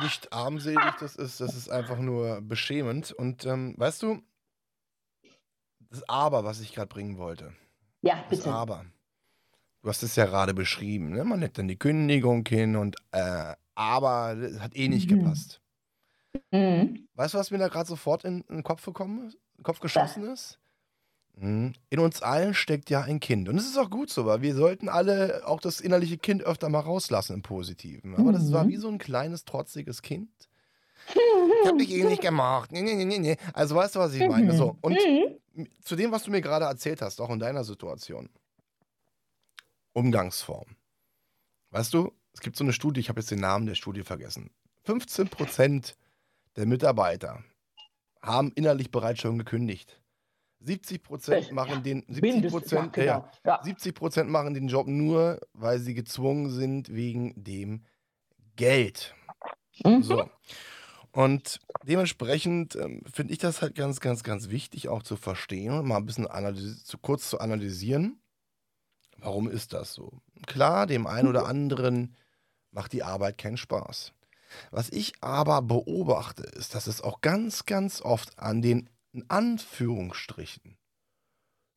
Speaker 2: nicht armselig, das ist, das ist einfach nur beschämend. Und ähm, weißt du, das Aber, was ich gerade bringen wollte.
Speaker 3: Ja,
Speaker 2: bitte. Das Aber. Du hast es ja gerade beschrieben. Ne? Man hätte dann die Kündigung hin und äh, aber hat eh nicht mhm. gepasst. Mhm. Weißt du, was mir da gerade sofort in, in, den Kopf gekommen, den Kopf geschossen ist? Mhm. In uns allen steckt ja ein Kind. Und es ist auch gut so, weil wir sollten alle auch das innerliche Kind öfter mal rauslassen im Positiven. Aber mhm. das war mhm. wie so ein kleines, trotziges Kind. Ich hab dich eh nicht gemacht. Nee, nee, nee, nee. Also weißt du, was ich meine? So, und mhm. zu dem, was du mir gerade erzählt hast, auch in deiner Situation. Umgangsform. Weißt du, es gibt so eine Studie, ich habe jetzt den Namen der Studie vergessen. 15% der Mitarbeiter haben innerlich bereits schon gekündigt. 70 Prozent machen den 70 Prozent ja, genau. ja, 70 Prozent machen den Job nur, weil sie gezwungen sind wegen dem Geld. Mhm. So. Und dementsprechend ähm, finde ich das halt ganz, ganz, ganz wichtig auch zu verstehen und mal ein bisschen zu kurz zu analysieren. Warum ist das so? Klar, dem einen oder anderen macht die Arbeit keinen Spaß. Was ich aber beobachte, ist, dass es auch ganz, ganz oft an den in Anführungsstrichen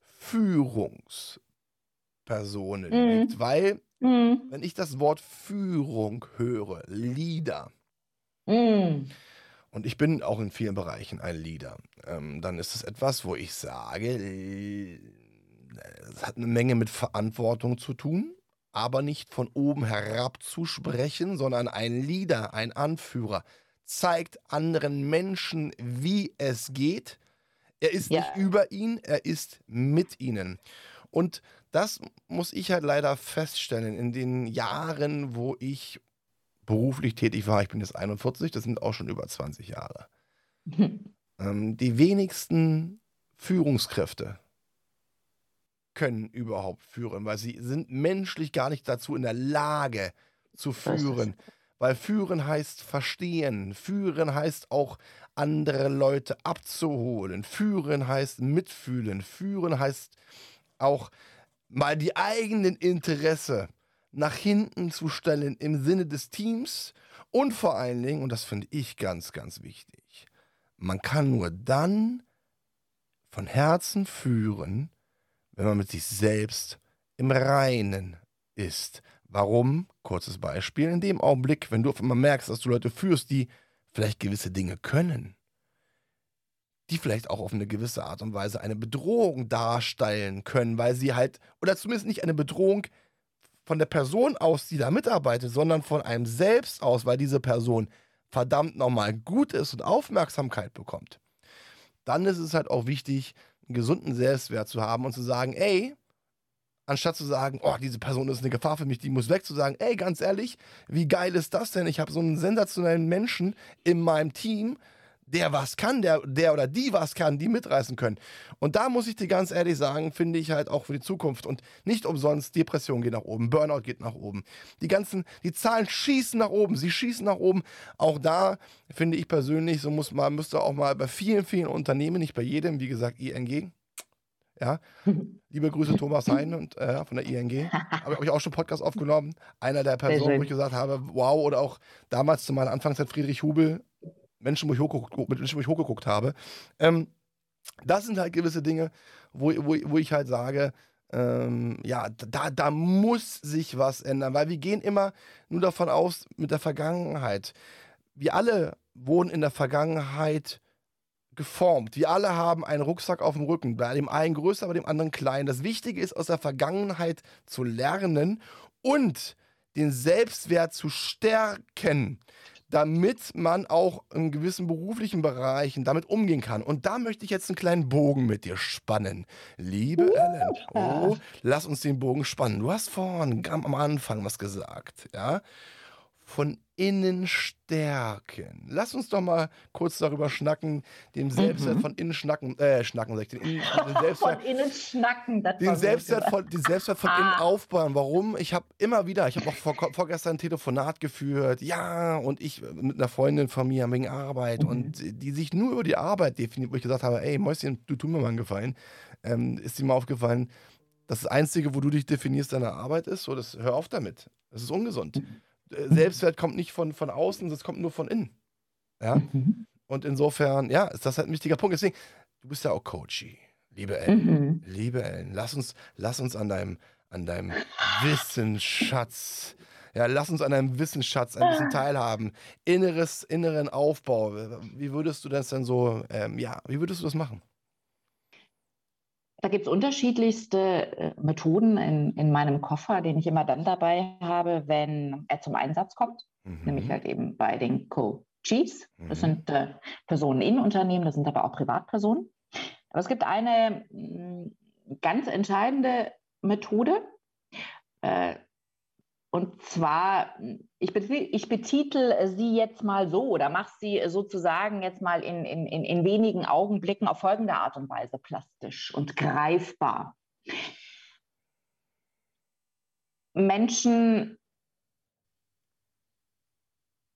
Speaker 2: Führungspersonen mhm. liegt, weil mhm. wenn ich das Wort Führung höre, Leader, mhm. und ich bin auch in vielen Bereichen ein Leader, ähm, dann ist es etwas, wo ich sage, es hat eine Menge mit Verantwortung zu tun aber nicht von oben herab zu sprechen, sondern ein Leader, ein Anführer, zeigt anderen Menschen, wie es geht. Er ist ja. nicht über ihn, er ist mit ihnen. Und das muss ich halt leider feststellen in den Jahren, wo ich beruflich tätig war. Ich bin jetzt 41, das sind auch schon über 20 Jahre. [laughs] ähm, die wenigsten Führungskräfte können überhaupt führen, weil sie sind menschlich gar nicht dazu in der Lage zu führen. Weil führen heißt verstehen, führen heißt auch andere Leute abzuholen, führen heißt mitfühlen, führen heißt auch mal die eigenen Interesse nach hinten zu stellen im Sinne des Teams. Und vor allen Dingen, und das finde ich ganz, ganz wichtig, man kann nur dann von Herzen führen, wenn man mit sich selbst im Reinen ist. Warum? Kurzes Beispiel. In dem Augenblick, wenn du auf einmal merkst, dass du Leute führst, die vielleicht gewisse Dinge können, die vielleicht auch auf eine gewisse Art und Weise eine Bedrohung darstellen können, weil sie halt, oder zumindest nicht eine Bedrohung von der Person aus, die da mitarbeitet, sondern von einem selbst aus, weil diese Person verdammt nochmal gut ist und Aufmerksamkeit bekommt. Dann ist es halt auch wichtig, einen gesunden Selbstwert zu haben und zu sagen, ey, anstatt zu sagen, oh, diese Person ist eine Gefahr für mich, die muss weg, zu sagen, ey, ganz ehrlich, wie geil ist das denn? Ich habe so einen sensationellen Menschen in meinem Team, der was kann, der, der oder die was kann, die mitreißen können. Und da muss ich dir ganz ehrlich sagen, finde ich halt auch für die Zukunft und nicht umsonst, Depression geht nach oben, Burnout geht nach oben. Die ganzen, die Zahlen schießen nach oben, sie schießen nach oben. Auch da finde ich persönlich, so muss man, müsste auch mal bei vielen, vielen Unternehmen, nicht bei jedem, wie gesagt, ING, ja, [laughs] liebe Grüße Thomas Hein und äh, von der ING. Habe ich auch schon Podcast aufgenommen. Einer der Personen, wo ich gesagt habe, wow, oder auch damals zu meiner Anfangszeit Friedrich Hubel, Menschen, wo ich hochgeguckt, mit Menschen, wo ich hochgeguckt habe. Ähm, das sind halt gewisse Dinge, wo, wo, wo ich halt sage, ähm, ja, da, da muss sich was ändern, weil wir gehen immer nur davon aus mit der Vergangenheit. Wir alle wurden in der Vergangenheit geformt. Wir alle haben einen Rucksack auf dem Rücken, bei dem einen größer, bei dem anderen klein. Das Wichtige ist, aus der Vergangenheit zu lernen und den Selbstwert zu stärken damit man auch in gewissen beruflichen Bereichen damit umgehen kann. Und da möchte ich jetzt einen kleinen Bogen mit dir spannen. Liebe uh, Ellen, oh, lass uns den Bogen spannen. Du hast vorhin am Anfang was gesagt, ja? Von innen stärken. Lass uns doch mal kurz darüber schnacken, den Selbstwert mhm. von innen schnacken, äh, schnacken, sag ich, den, den [laughs] Selbstwert,
Speaker 3: von innen schnacken,
Speaker 2: das den Selbstwert von, den Selbstwert von ah. innen aufbauen. Warum? Ich habe immer wieder, ich habe auch vor, vorgestern ein Telefonat geführt, ja, und ich mit einer Freundin von mir wegen Arbeit mhm. und die sich nur über die Arbeit definiert, wo ich gesagt habe, ey, Mäuschen, du tu mir mal einen Gefallen, ähm, ist dir mal aufgefallen, das Einzige, wo du dich definierst, deine Arbeit ist, so, das hör auf damit. Das ist ungesund. Mhm. Selbstwert kommt nicht von, von außen, das kommt nur von innen. Ja? Mhm. Und insofern, ja, ist das halt ein wichtiger Punkt. Deswegen, du bist ja auch Coachy, liebe Ellen. Mhm. Liebe Ellen, lass uns, lass uns an deinem, an deinem Wissensschatz, ja, lass uns an deinem Wissensschatz ein bisschen teilhaben. Inneres, inneren Aufbau. Wie würdest du das denn so, ähm, ja, wie würdest du das machen?
Speaker 3: Da gibt es unterschiedlichste äh, Methoden in, in meinem Koffer, den ich immer dann dabei habe, wenn er zum Einsatz kommt. Mhm. Nämlich halt eben bei den Co-Chiefs. Das mhm. sind äh, Personen in Unternehmen, das sind aber auch Privatpersonen. Aber es gibt eine mh, mm, ganz entscheidende Methode. Äh, und zwar, ich, ich betitel sie jetzt mal so oder mache sie sozusagen jetzt mal in, in, in wenigen Augenblicken auf folgende Art und Weise plastisch und greifbar. Menschen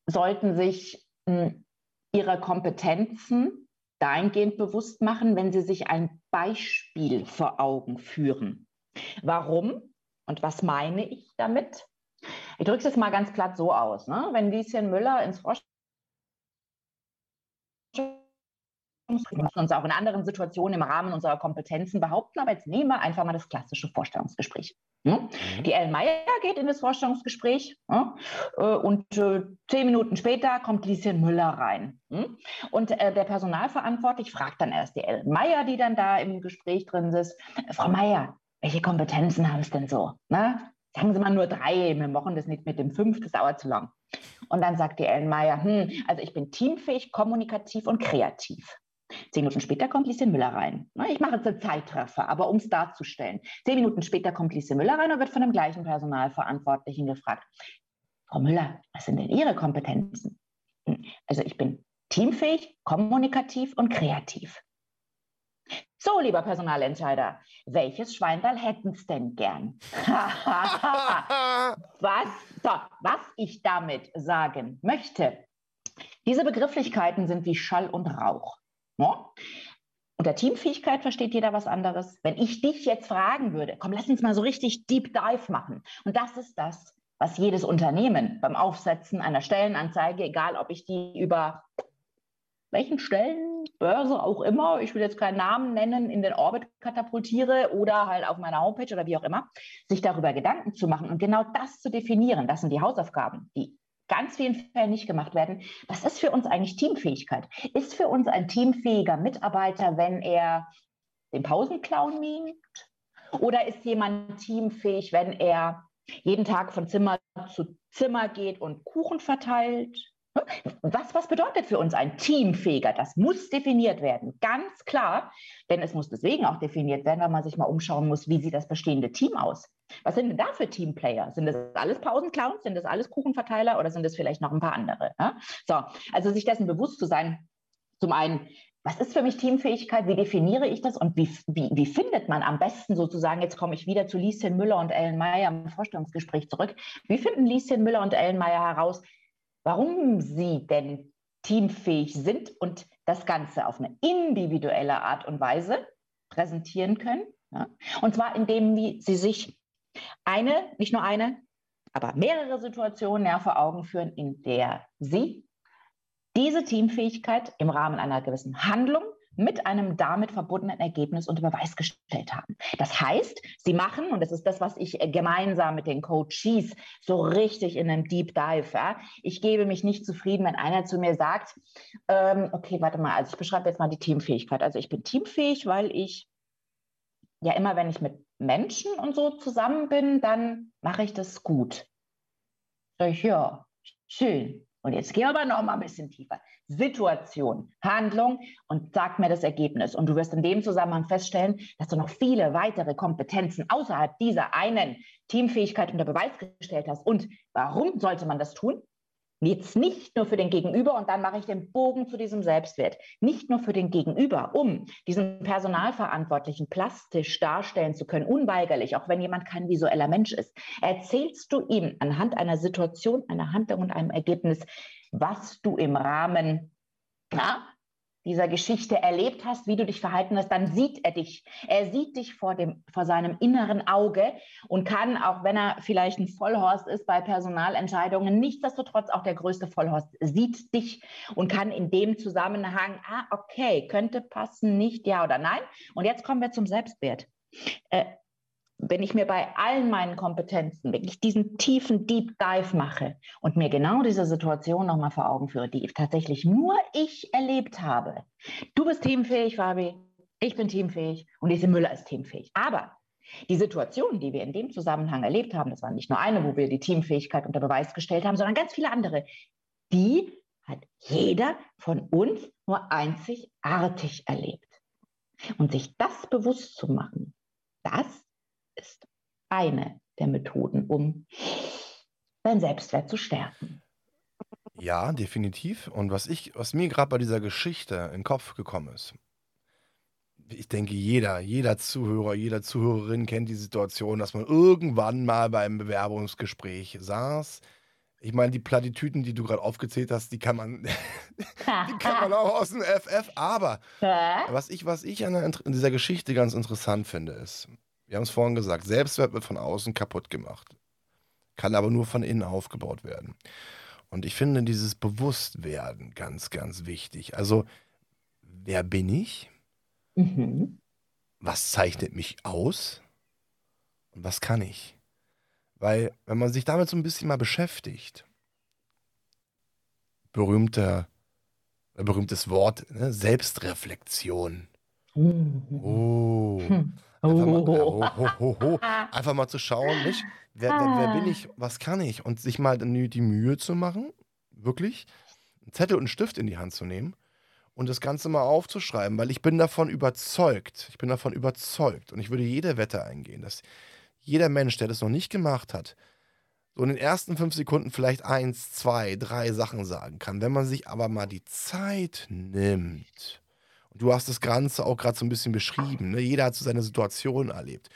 Speaker 3: sollten sich hm, ihrer Kompetenzen dahingehend bewusst machen, wenn sie sich ein Beispiel vor Augen führen. Warum und was meine ich damit? Ich drücke es jetzt mal ganz platt so aus. Ne? Wenn Lieschen Müller ins Frosch wir müssen uns auch in anderen Situationen im Rahmen unserer Kompetenzen behaupten, aber jetzt nehmen wir einfach mal das klassische Vorstellungsgespräch. Mhm. Die Ellen Meyer geht in das Vorstellungsgespräch ja, äh, und äh, zehn Minuten später kommt Lieschen Müller rein. Mhm. Und äh, der Personalverantwortliche fragt dann erst die Ellen Meyer, die dann da im Gespräch drin ist, Frau Meyer, welche Kompetenzen haben Sie denn so? Na? Sagen Sie mal nur drei, wir machen das nicht mit dem fünf, das dauert zu lang. Und dann sagt die Ellen Meyer, hm, also ich bin teamfähig, kommunikativ und kreativ. Zehn Minuten später kommt Lieschen Müller rein. Ich mache jetzt einen Zeitraffer, aber um es darzustellen. Zehn Minuten später kommt Lieschen Müller rein und wird von dem gleichen Personalverantwortlichen gefragt. Frau Müller, was sind denn Ihre Kompetenzen? Hm, also ich bin teamfähig, kommunikativ und kreativ. So, lieber Personalentscheider, welches Schweindal hätten Sie denn gern? [laughs] [laughs] was, so, was ich damit sagen möchte, diese Begrifflichkeiten sind wie Schall und Rauch. Ja? Unter Teamfähigkeit versteht jeder was anderes. Wenn ich dich jetzt fragen würde, komm, lass uns mal so richtig Deep Dive machen. Und das ist das, was jedes Unternehmen beim Aufsetzen einer Stellenanzeige, egal ob ich die über welchen Stellen, Börse auch immer, ich will jetzt keinen Namen nennen, in den Orbit katapultiere oder halt auf meiner Homepage oder wie auch immer, sich darüber Gedanken zu machen und genau das zu definieren. Das sind die Hausaufgaben, die ganz vielen Fällen nicht gemacht werden. Was ist für uns eigentlich Teamfähigkeit? Ist für uns ein teamfähiger Mitarbeiter, wenn er den Pausenclown mimt? Oder ist jemand teamfähig, wenn er jeden Tag von Zimmer zu Zimmer geht und Kuchen verteilt? Was, was bedeutet für uns ein Teamfähiger? Das muss definiert werden, ganz klar. Denn es muss deswegen auch definiert werden, weil man sich mal umschauen muss, wie sieht das bestehende Team aus? Was sind denn da für Teamplayer? Sind das alles Pausenclowns? Sind das alles Kuchenverteiler oder sind das vielleicht noch ein paar andere? Ja? So, also sich dessen bewusst zu sein, zum einen, was ist für mich Teamfähigkeit? Wie definiere ich das? Und wie, wie, wie findet man am besten sozusagen, jetzt komme ich wieder zu Lieschen Müller und Ellen Meyer im Vorstellungsgespräch zurück, wie finden Lieschen Müller und Ellen Meyer heraus, warum sie denn teamfähig sind und das Ganze auf eine individuelle Art und Weise präsentieren können? Ja? Und zwar indem sie sich eine, nicht nur eine, aber mehrere Situationen ja, vor Augen führen, in der Sie diese Teamfähigkeit im Rahmen einer gewissen Handlung mit einem damit verbundenen Ergebnis unter Beweis gestellt haben. Das heißt, sie machen, und das ist das, was ich äh, gemeinsam mit den Coaches so richtig in einem Deep Dive, ja, ich gebe mich nicht zufrieden, wenn einer zu mir sagt, ähm, okay, warte mal, also ich beschreibe jetzt mal die Teamfähigkeit. Also ich bin teamfähig, weil ich ja immer, wenn ich mit Menschen und so zusammen bin, dann mache ich das gut. Sag ich, ja, schön. Und jetzt geh aber noch mal ein bisschen tiefer. Situation, Handlung und sag mir das Ergebnis. Und du wirst in dem Zusammenhang feststellen, dass du noch viele weitere Kompetenzen außerhalb dieser einen Teamfähigkeit unter Beweis gestellt hast. Und warum sollte man das tun? Jetzt nicht nur für den Gegenüber und dann mache ich den Bogen zu diesem Selbstwert. Nicht nur für den Gegenüber, um diesen Personalverantwortlichen plastisch darstellen zu können, unweigerlich, auch wenn jemand kein visueller Mensch ist. Erzählst du ihm anhand einer Situation, einer Handlung und einem Ergebnis, was du im Rahmen na, dieser Geschichte erlebt hast, wie du dich verhalten hast, dann sieht er dich. Er sieht dich vor, dem, vor seinem inneren Auge und kann, auch wenn er vielleicht ein Vollhorst ist bei Personalentscheidungen, nichtsdestotrotz auch der größte Vollhorst, sieht dich und kann in dem Zusammenhang, ah, okay, könnte passen, nicht ja oder nein. Und jetzt kommen wir zum Selbstwert. Äh, wenn ich mir bei allen meinen Kompetenzen wirklich diesen tiefen Deep Dive mache und mir genau diese Situation nochmal vor Augen führe, die tatsächlich nur ich erlebt habe. Du bist teamfähig, Fabi, ich bin teamfähig und diese Müller ist teamfähig. Aber die Situation, die wir in dem Zusammenhang erlebt haben, das war nicht nur eine, wo wir die Teamfähigkeit unter Beweis gestellt haben, sondern ganz viele andere, die hat jeder von uns nur einzigartig erlebt. Und sich das bewusst zu machen, das ist eine der Methoden, um deinen Selbstwert zu stärken.
Speaker 2: Ja, definitiv. Und was ich, was mir gerade bei dieser Geschichte in den Kopf gekommen ist, ich denke, jeder, jeder Zuhörer, jeder Zuhörerin kennt die Situation, dass man irgendwann mal beim Bewerbungsgespräch saß, Ich meine, die Plattitüten, die du gerade aufgezählt hast, die kann man, [laughs] die kann man auch aus dem FF. Aber [laughs] was ich, was ich an, der, in dieser Geschichte ganz interessant finde, ist, wir haben es vorhin gesagt, Selbstwert wird von außen kaputt gemacht, kann aber nur von innen aufgebaut werden. Und ich finde dieses Bewusstwerden ganz, ganz wichtig. Also, wer bin ich? Mhm. Was zeichnet mich aus? Und was kann ich? Weil, wenn man sich damit so ein bisschen mal beschäftigt, berühmter, berühmtes Wort, ne? Selbstreflexion. Mhm. Oh. Hm. Einfach mal, oh, einfach mal zu schauen, nicht? Wer, wer, wer, bin ich, was kann ich? Und sich mal die Mühe zu machen, wirklich, einen Zettel und einen Stift in die Hand zu nehmen und das Ganze mal aufzuschreiben, weil ich bin davon überzeugt, ich bin davon überzeugt und ich würde jede Wette eingehen, dass jeder Mensch, der das noch nicht gemacht hat, so in den ersten fünf Sekunden vielleicht eins, zwei, drei Sachen sagen kann. Wenn man sich aber mal die Zeit nimmt, du hast das Ganze auch gerade so ein bisschen beschrieben, ne? jeder hat so seine Situation erlebt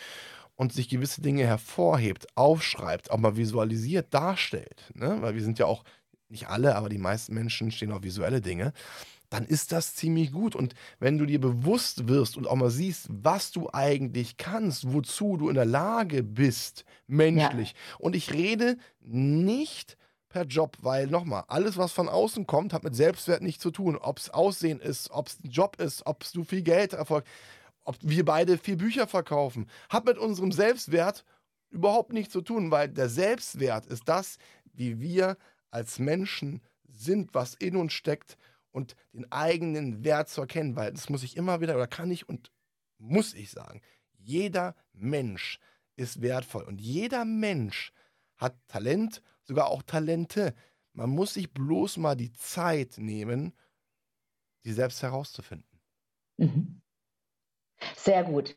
Speaker 2: und sich gewisse Dinge hervorhebt, aufschreibt, auch mal visualisiert, darstellt, ne? weil wir sind ja auch, nicht alle, aber die meisten Menschen stehen auf visuelle Dinge, dann ist das ziemlich gut. Und wenn du dir bewusst wirst und auch mal siehst, was du eigentlich kannst, wozu du in der Lage bist, menschlich. Ja. Und ich rede nicht per Job, weil nochmal, alles, was von außen kommt, hat mit Selbstwert nichts zu tun. Ob es Aussehen ist, ob es ein Job ist, ob du viel Geld erfolgt, ob wir beide vier Bücher verkaufen, hat mit unserem Selbstwert überhaupt nichts zu tun, weil der Selbstwert ist das, wie wir als Menschen sind, was in uns steckt und den eigenen Wert zu erkennen, weil das muss ich immer wieder oder kann ich und muss ich sagen, jeder Mensch ist wertvoll und jeder Mensch hat Talent, sogar auch Talente. Man muss sich bloß mal die Zeit nehmen, die selbst herauszufinden. Mhm.
Speaker 3: Sehr gut,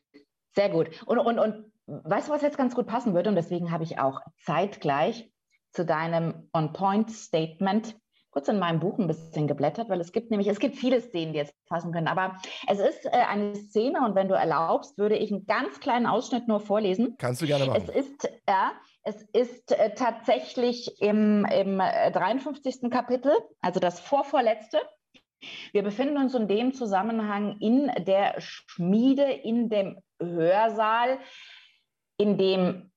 Speaker 3: sehr gut. Und, und, und weißt du, was jetzt ganz gut passen würde? Und deswegen habe ich auch zeitgleich zu deinem On-Point-Statement kurz in meinem Buch ein bisschen geblättert, weil es gibt nämlich, es gibt viele Szenen, die jetzt passen können, aber es ist äh, eine Szene und wenn du erlaubst, würde ich einen ganz kleinen Ausschnitt nur vorlesen.
Speaker 2: Kannst du gerne machen.
Speaker 3: Es ist, ja, es ist äh, tatsächlich im, im 53. Äh, Kapitel, also das vorvorletzte. Wir befinden uns in dem Zusammenhang in der Schmiede, in dem Hörsaal, in dem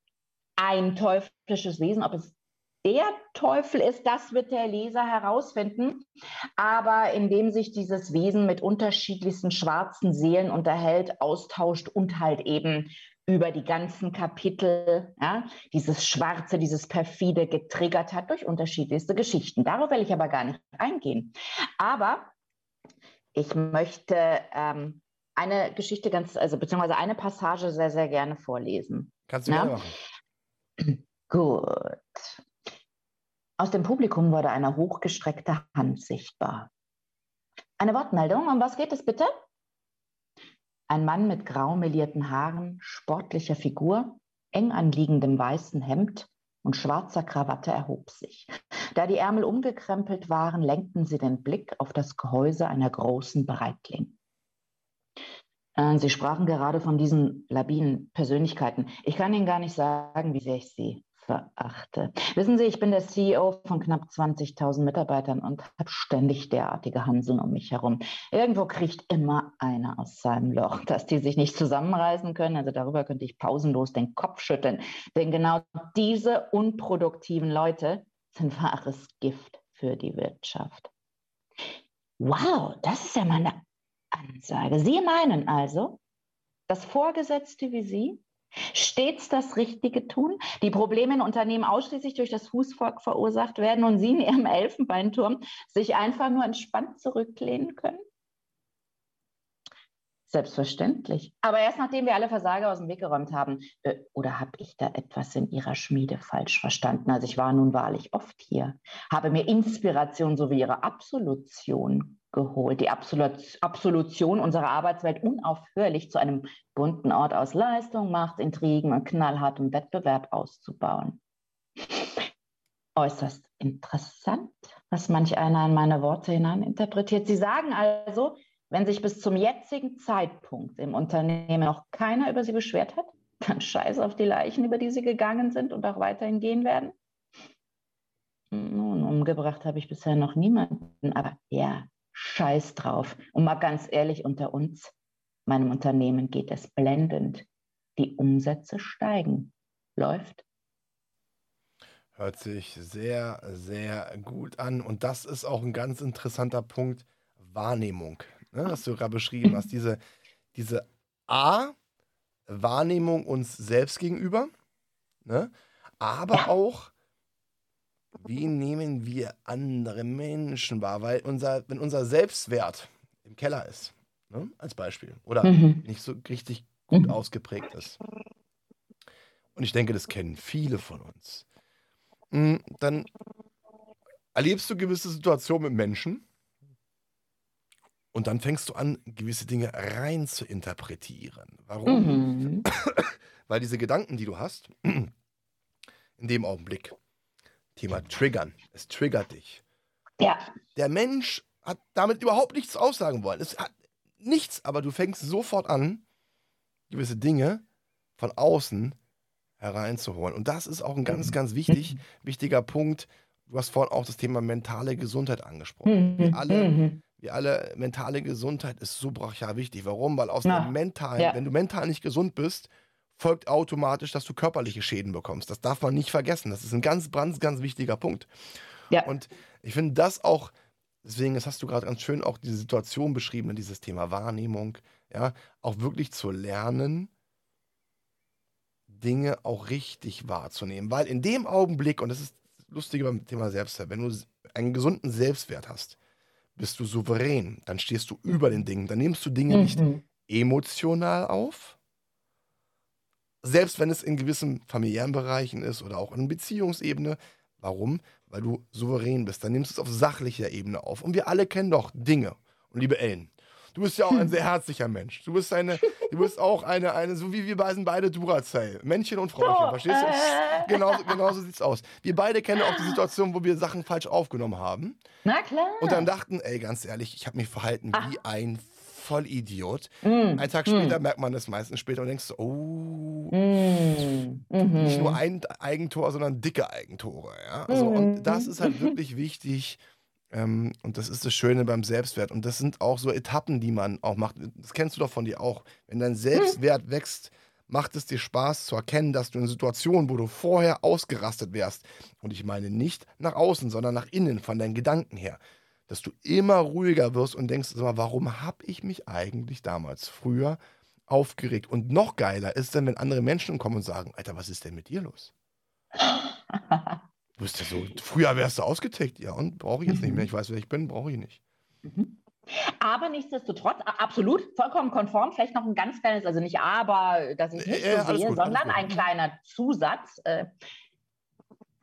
Speaker 3: ein teuflisches Wesen, ob es der Teufel ist, das wird der Leser herausfinden. Aber indem sich dieses Wesen mit unterschiedlichsten schwarzen Seelen unterhält, austauscht und halt eben über die ganzen Kapitel ja, dieses Schwarze, dieses Perfide getriggert hat durch unterschiedlichste Geschichten. Darauf will ich aber gar nicht eingehen. Aber ich möchte ähm, eine Geschichte ganz, also beziehungsweise eine Passage sehr, sehr gerne vorlesen.
Speaker 2: Kannst du ja? machen. [clears throat]
Speaker 3: Gut. Aus dem Publikum wurde eine hochgestreckte Hand sichtbar. Eine Wortmeldung, um was geht es bitte? Ein Mann mit grau melierten Haaren, sportlicher Figur, eng anliegendem weißen Hemd und schwarzer Krawatte erhob sich. Da die Ärmel umgekrempelt waren, lenkten sie den Blick auf das Gehäuse einer großen Breitling. Äh, sie sprachen gerade von diesen labinen Persönlichkeiten. Ich kann Ihnen gar nicht sagen, wie sehr ich sie verachte. Wissen Sie, ich bin der CEO von knapp 20.000 Mitarbeitern und habe ständig derartige Hanseln um mich herum. Irgendwo kriegt immer einer aus seinem Loch, dass die sich nicht zusammenreißen können. Also darüber könnte ich pausenlos den Kopf schütteln. Denn genau diese unproduktiven Leute sind wahres Gift für die Wirtschaft. Wow, das ist ja mal eine Ansage. Sie meinen also, dass Vorgesetzte wie Sie stets das Richtige tun, die Probleme in Unternehmen ausschließlich durch das Fußvolk verursacht werden und sie in ihrem [laughs] Elfenbeinturm sich einfach nur entspannt zurücklehnen können? Selbstverständlich. Aber erst nachdem wir alle Versager aus dem Weg geräumt haben. Äh, oder habe ich da etwas in Ihrer Schmiede falsch verstanden? Also ich war nun wahrlich oft hier, habe mir Inspiration sowie Ihre Absolution geholt. Die Absolut Absolution unserer Arbeitswelt unaufhörlich zu einem bunten Ort aus Leistung, Macht, Intrigen und knallhartem Wettbewerb auszubauen. Äußerst interessant, was manch einer in meine Worte hinein interpretiert. Sie sagen also, wenn sich bis zum jetzigen Zeitpunkt im Unternehmen noch keiner über Sie beschwert hat, dann scheiß auf die Leichen, über die Sie gegangen sind und auch weiterhin gehen werden. Nun, umgebracht habe ich bisher noch niemanden, aber ja, scheiß drauf. Und mal ganz ehrlich unter uns, meinem Unternehmen geht es blendend. Die Umsätze steigen. Läuft.
Speaker 2: Hört sich sehr, sehr gut an. Und das ist auch ein ganz interessanter Punkt, Wahrnehmung, ne, was du gerade beschrieben hast. Diese, diese A, Wahrnehmung uns selbst gegenüber, ne? aber auch, wie nehmen wir andere Menschen wahr? Weil unser, wenn unser Selbstwert im Keller ist, ne? als Beispiel, oder
Speaker 3: Mhm.
Speaker 2: nicht so richtig gut
Speaker 3: Mhm.
Speaker 2: ausgeprägt ist. Und ich denke, das kennen viele von uns. Mm, Dann erlebst du gewisse Situationen mit Menschen und dann fängst du an, gewisse Dinge rein zu interpretieren. Warum?
Speaker 3: Mhm.
Speaker 2: Weil diese Gedanken, die du hast, in dem Augenblick, Thema triggern, es triggert dich.
Speaker 3: Ja,
Speaker 2: Der Mensch hat damit überhaupt nichts aussagen wollen. Es hat nichts, aber du fängst sofort an, gewisse Dinge von außen hereinzuholen. Und das ist auch ein ganz, ganz wichtig, wichtiger Punkt. Du hast vorhin auch das Thema mentale Gesundheit angesprochen. Wir
Speaker 3: Mhm.
Speaker 2: alle,
Speaker 3: Mhm.
Speaker 2: wir alle, mentale Gesundheit ist so brachial wichtig. Warum? Weil aus
Speaker 3: Ja.
Speaker 2: der mentalen,
Speaker 3: Ja.
Speaker 2: wenn du mental nicht gesund bist, folgt automatisch, dass du körperliche Schäden bekommst. Das darf man nicht vergessen. Das ist ein ganz, ganz, ganz wichtiger Punkt.
Speaker 3: Ja.
Speaker 2: Und ich finde das auch, deswegen, das hast du gerade ganz schön auch diese Situation beschrieben, dieses Thema Wahrnehmung, ja, auch wirklich zu lernen, Dinge auch richtig wahrzunehmen. Weil in dem Augenblick, und das ist das Lustige beim Thema Selbstwert, wenn du einen gesunden Selbstwert hast, bist du souverän, dann stehst du über den Dingen, dann nimmst du Dinge nicht
Speaker 3: Mhm.
Speaker 2: emotional auf. Selbst wenn es in gewissen familiären Bereichen ist oder auch in Beziehungsebene. Warum? Weil du souverän bist. Dann nimmst du es auf sachlicher Ebene auf. Und wir alle kennen doch Dinge. Und liebe Ellen, du bist ja auch ein [laughs] sehr herzlicher Mensch. Du bist eine, du bist auch eine, eine, so wie wir beiden sind beide Duracell. Männchen und Frauchen,
Speaker 3: So,
Speaker 2: verstehst du? [laughs]
Speaker 3: äh.
Speaker 2: Genauso, genauso sieht's aus. Wir beide kennen auch die Situation, wo wir Sachen falsch aufgenommen haben.
Speaker 3: Na klar.
Speaker 2: Und dann dachten, ey, ganz ehrlich, ich habe mich verhalten
Speaker 3: Ah.
Speaker 2: wie ein Vollidiot.
Speaker 3: Mm,
Speaker 2: Einen Tag
Speaker 3: mm,
Speaker 2: später merkt man das meistens später und denkst, so, oh,
Speaker 3: mm, mhm.
Speaker 2: nicht nur ein Eigentor, sondern dicke Eigentore. Ja? Also, und
Speaker 3: Mhm.
Speaker 2: das ist halt wirklich wichtig. Ähm, und das ist das Schöne beim Selbstwert. Und das sind auch so Etappen, die man auch macht. Das kennst du doch von dir auch. Wenn dein Selbstwert wächst, macht es dir Spaß zu erkennen, dass du in Situationen, wo du vorher ausgerastet wärst, und ich meine nicht nach außen, sondern nach innen, von deinen Gedanken her, dass du immer ruhiger wirst und denkst, mal, warum habe ich mich eigentlich damals früher aufgeregt? Und noch geiler ist dann, wenn andere Menschen kommen und sagen, Alter, was ist denn mit dir los? Du bist ja so, früher wärst du ausgetickt. Ja, und brauche ich jetzt nicht mehr. Ich weiß, wer ich bin, brauche ich nicht.
Speaker 3: Mhm. Aber nichtsdestotrotz, absolut, vollkommen konform. Vielleicht noch ein ganz kleines, also nicht aber, dass ich nicht
Speaker 2: Ja, ja,
Speaker 3: so
Speaker 2: alles
Speaker 3: sehe,
Speaker 2: gut,
Speaker 3: sondern ein kleiner Zusatz. Äh,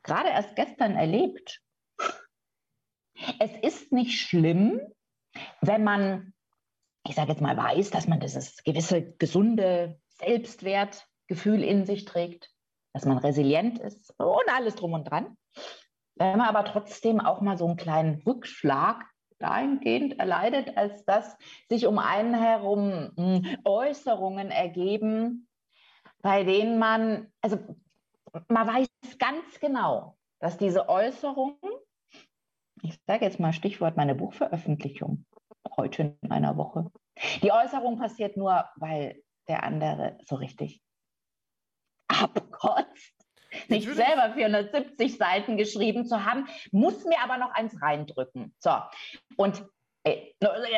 Speaker 3: gerade erst gestern erlebt. Es ist nicht schlimm, wenn man, ich sage jetzt mal, weiß, dass man dieses gewisse gesunde Selbstwertgefühl in sich trägt, dass man resilient ist und alles drum und dran. Wenn man aber trotzdem auch mal so einen kleinen Rückschlag dahingehend erleidet, als dass sich um einen herum mh, Äußerungen ergeben, bei denen man, also man weiß ganz genau, dass diese Äußerungen, ich sage jetzt mal Stichwort meine Buchveröffentlichung, heute in einer Woche, die Äußerung passiert nur, weil der andere so richtig abkotzt. Nicht
Speaker 2: Natürlich.
Speaker 3: selber 470 Seiten geschrieben zu haben, muss mir aber noch eins reindrücken. So, und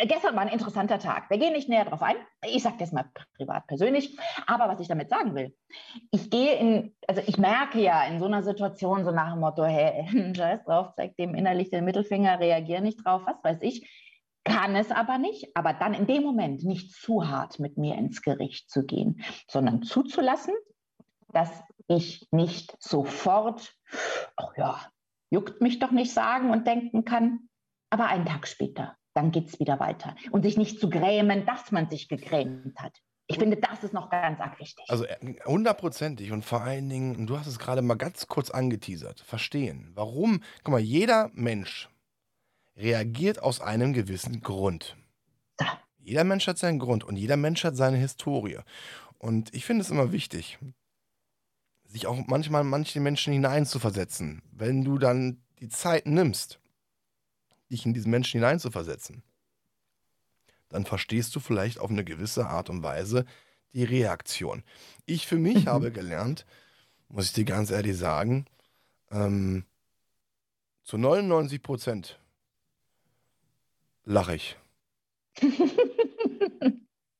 Speaker 3: gestern war ein interessanter Tag. Wir gehen nicht näher drauf ein. Ich sage das mal privat persönlich. Aber was ich damit sagen will, ich gehe in, also ich merke ja in so einer Situation so nach dem Motto, hey, [laughs] scheiß drauf, zeig dem innerlich den Mittelfinger, reagier nicht drauf, was weiß ich. Kann es aber nicht, aber dann in dem Moment nicht zu hart mit mir ins Gericht zu gehen, sondern zuzulassen, dass ich nicht sofort, ach ja, juckt mich doch nicht sagen und denken kann, aber einen Tag später, dann geht es wieder weiter. Und sich nicht zu grämen, dass man sich gegrämt hat. Ich finde, das ist noch ganz arg wichtig.
Speaker 2: Also äh, hundertprozentig und vor allen Dingen, und du hast es gerade mal ganz kurz angeteasert, verstehen. Warum? Guck mal, jeder Mensch reagiert aus einem gewissen Grund.
Speaker 3: So.
Speaker 2: Jeder Mensch hat seinen Grund und jeder Mensch hat seine Historie. Und ich finde es immer wichtig, sich auch manchmal manche Menschen hineinzuversetzen. Wenn du dann die Zeit nimmst, dich in diesen Menschen hineinzuversetzen, dann verstehst du vielleicht auf eine gewisse Art und Weise die Reaktion. Ich für mich mhm. habe gelernt, muss ich dir ganz ehrlich sagen, ähm, zu 99 Prozent lache ich. [laughs]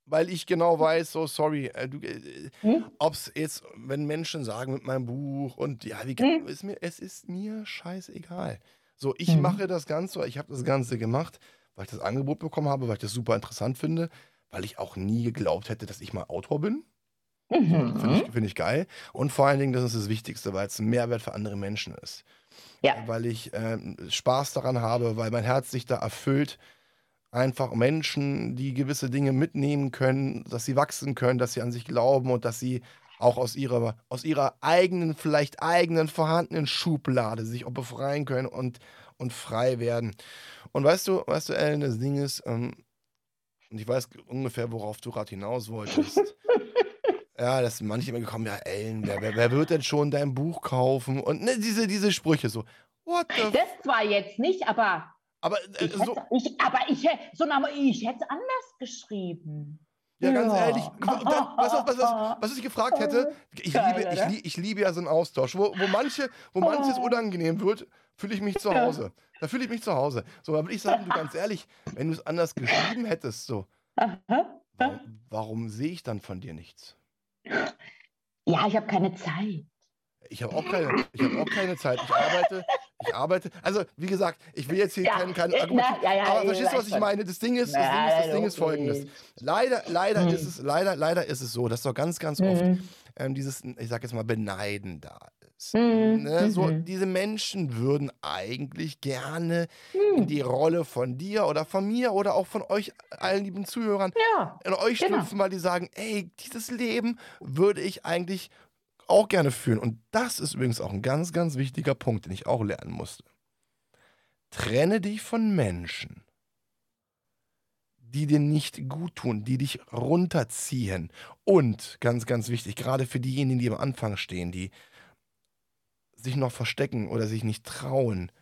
Speaker 2: Weil ich genau weiß, so sorry, äh, äh, hm? ob es jetzt, wenn Menschen sagen mit meinem Buch und ja, wie, hm? ist mir, es ist mir scheißegal. So, ich hm. mache das Ganze, ich habe das Ganze gemacht, weil ich das Angebot bekommen habe, weil ich das super interessant finde, weil ich auch nie geglaubt hätte, dass ich mal Autor bin. Mhm. Finde ich, find ich geil. Und vor allen Dingen, das ist das Wichtigste, weil es ein Mehrwert für andere Menschen ist. Ja. Weil ich äh, Spaß daran habe, weil mein Herz sich da erfüllt. Einfach Menschen, die gewisse Dinge mitnehmen können, dass sie wachsen können, dass sie an sich glauben und dass sie auch aus ihrer, aus ihrer eigenen, vielleicht eigenen vorhandenen Schublade sich auch befreien können und, und frei werden. Und weißt du, weißt du, Ellen, das Ding ist, ähm, und ich weiß ungefähr, worauf du gerade hinaus wolltest. [laughs] Ja, das sind manche immer gekommen, ja, Ellen, wer, wer, wer wird denn schon dein Buch kaufen? Und ne, diese, diese Sprüche so,
Speaker 3: what the Das zwar jetzt nicht, aber.
Speaker 2: Aber,
Speaker 3: äh, ich so, hätte, ich, aber ich, so, ich hätte es anders geschrieben.
Speaker 2: Ja, ganz ja. ehrlich, dann, was, was, was, was, ich gefragt hätte, ich, Geil, liebe, ich, ich, liebe ja so einen Austausch, wo, wo, manche, wo manches oh. unangenehm wird, fühle ich mich zu Hause. Da fühle ich mich zu Hause. So, aber würde ich sagen, du ganz [laughs] ehrlich, wenn du es anders geschrieben hättest, so, warum, warum sehe ich dann von dir nichts?
Speaker 3: Ja, ich habe keine Zeit.
Speaker 2: Ich habe auch keine, ich habe auch keine Zeit. Ich arbeite, ich arbeite. Also wie gesagt, ich will jetzt hier ja, kein, kein Argument. Ja, ja, aber verstehst du, was ich meine? Das Ding ist, das Ding ist, das Ding ist folgendes. Leider, leider hm. ist es, leider, leider ist es so, dass doch ganz, ganz oft hm. ähm, dieses, ich sag jetzt mal, Beneiden da ist. Hm. Ne? So, mhm. diese Menschen würden eigentlich gerne in hm. die Rolle von dir oder von mir oder auch von euch allen lieben Zuhörern in euch genau. schlüpfen, weil die sagen, ey, dieses Leben würde ich eigentlich auch gerne fühlen. Und das ist übrigens auch ein ganz, ganz wichtiger Punkt, den ich auch lernen musste. Trenne dich von Menschen, die dir nicht gut tun, die dich runterziehen. Und ganz, ganz wichtig, gerade für diejenigen, die am Anfang stehen, die sich noch verstecken oder sich nicht trauen,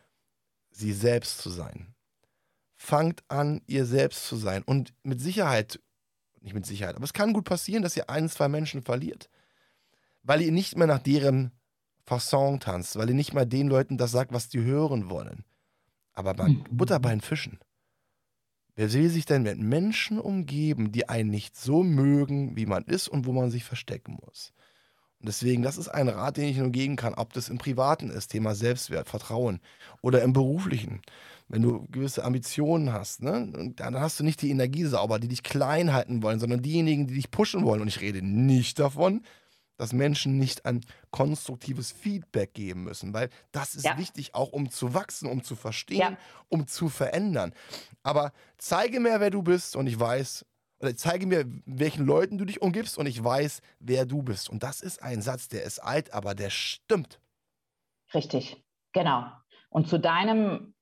Speaker 2: sie selbst zu sein. Fangt an, ihr selbst zu sein. Und mit Sicherheit, nicht mit Sicherheit, aber es kann gut passieren, dass ihr ein, zwei Menschen verliert weil ihr nicht mehr nach deren Fasson tanzt, weil ihr nicht mal den Leuten das sagt, was die hören wollen. Aber bei mhm. Butter bei den Fischen. Wer will sich denn mit Menschen umgeben, die einen nicht so mögen, wie man ist und wo man sich verstecken muss? Und deswegen, das ist ein Rat, den ich nur geben kann, ob das im Privaten ist, Thema Selbstwert, Vertrauen oder im Beruflichen. Wenn du gewisse Ambitionen hast, ne, dann hast du nicht die Energie sauber, die dich klein halten wollen, sondern diejenigen, die dich pushen wollen. Und ich rede nicht davon, dass Menschen nicht ein konstruktives Feedback geben müssen, weil das ist ja. wichtig, auch um zu wachsen, um zu verstehen, ja. um zu verändern. Aber zeige mir, wer du bist und ich weiß, oder zeige mir, welchen Leuten du dich umgibst und ich weiß, wer du bist. Und das ist ein Satz, der ist alt, aber der stimmt.
Speaker 3: Richtig, genau. Und zu deinem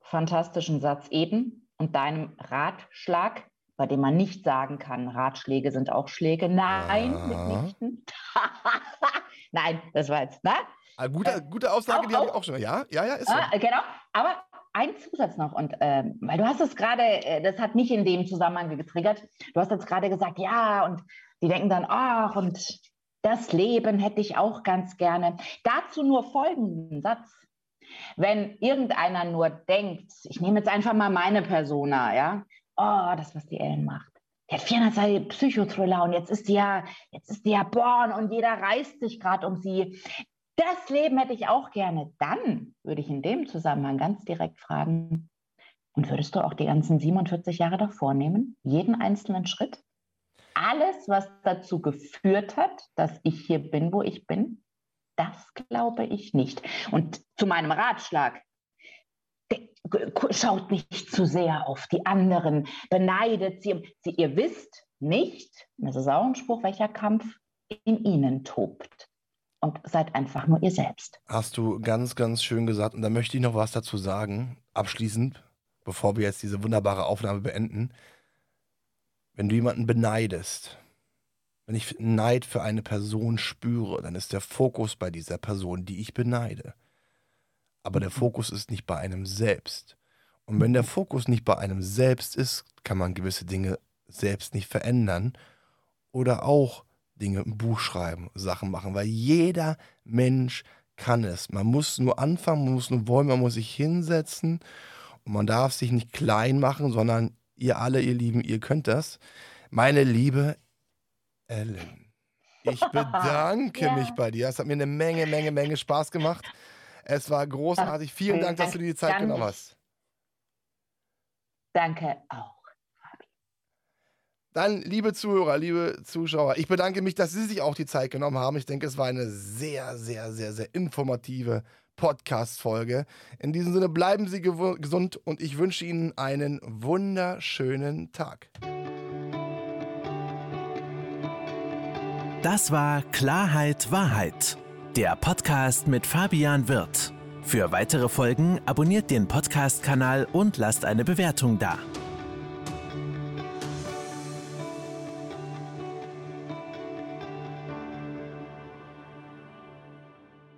Speaker 3: fantastischen Satz eben und deinem Ratschlag, bei dem man nicht sagen kann, Ratschläge sind auch Schläge. Nein, ja. mitnichten. [laughs] Nein, das war jetzt, ne?
Speaker 2: Ah, gute, äh, gute Aussage, auch, die habe ich auch schon. Ja, ja, ja, ist so.
Speaker 3: Ah, genau, aber ein Zusatz noch, und äh, weil du hast es gerade, äh, das hat mich in dem Zusammenhang getriggert, du hast jetzt gerade gesagt, ja, und die denken dann, ach, und das Leben hätte ich auch ganz gerne. Dazu nur folgenden Satz. Wenn irgendeiner nur denkt, ich nehme jetzt einfach mal meine Persona, ja, oh, das, was die Ellen macht. Die hat 400 Seiten Psychothriller und jetzt ist die ja, jetzt ist die ja born und jeder reißt sich gerade um sie. Das Leben hätte ich auch gerne. Dann würde ich in dem Zusammenhang ganz direkt fragen, und würdest du auch die ganzen 47 Jahre davor nehmen? Jeden einzelnen Schritt? Alles, was dazu geführt hat, dass ich hier bin, wo ich bin? Das glaube ich nicht. Und zu meinem Ratschlag, schaut nicht zu sehr auf die anderen, beneidet sie. sie. Ihr wisst nicht, das ist auch ein Spruch, welcher Kampf in ihnen tobt. Und seid einfach nur ihr selbst.
Speaker 2: Hast du ganz, ganz schön gesagt. Und da möchte ich noch was dazu sagen, abschließend, bevor wir jetzt diese wunderbare Aufnahme beenden. Wenn du jemanden beneidest, wenn ich Neid für eine Person spüre, dann ist der Fokus bei dieser Person, die ich beneide. Aber der Fokus ist nicht bei einem selbst. Und wenn der Fokus nicht bei einem selbst ist, kann man gewisse Dinge selbst nicht verändern oder auch Dinge im Buch schreiben, Sachen machen, weil jeder Mensch kann es. Man muss nur anfangen, man muss nur wollen, man muss sich hinsetzen und man darf sich nicht klein machen, sondern ihr alle, ihr Lieben, ihr könnt das. Meine liebe Ellen, ich [laughs] bedanke ja. mich bei dir. Es hat mir eine Menge, Menge, Menge Spaß gemacht. Es war großartig. Vielen Dank, dass du dir die Zeit genommen hast.
Speaker 3: Danke auch.
Speaker 2: Dann, liebe Zuhörer, liebe Zuschauer, ich bedanke mich, dass Sie sich auch die Zeit genommen haben. Ich denke, es war eine sehr, sehr, sehr, sehr informative Podcast-Folge. In diesem Sinne, bleiben Sie gesund und ich wünsche Ihnen einen wunderschönen Tag.
Speaker 1: Das war Klarheit Wahrheit, der Podcast mit Fabian Wirth. Für weitere Folgen abonniert den Podcast-Kanal und lasst eine Bewertung da.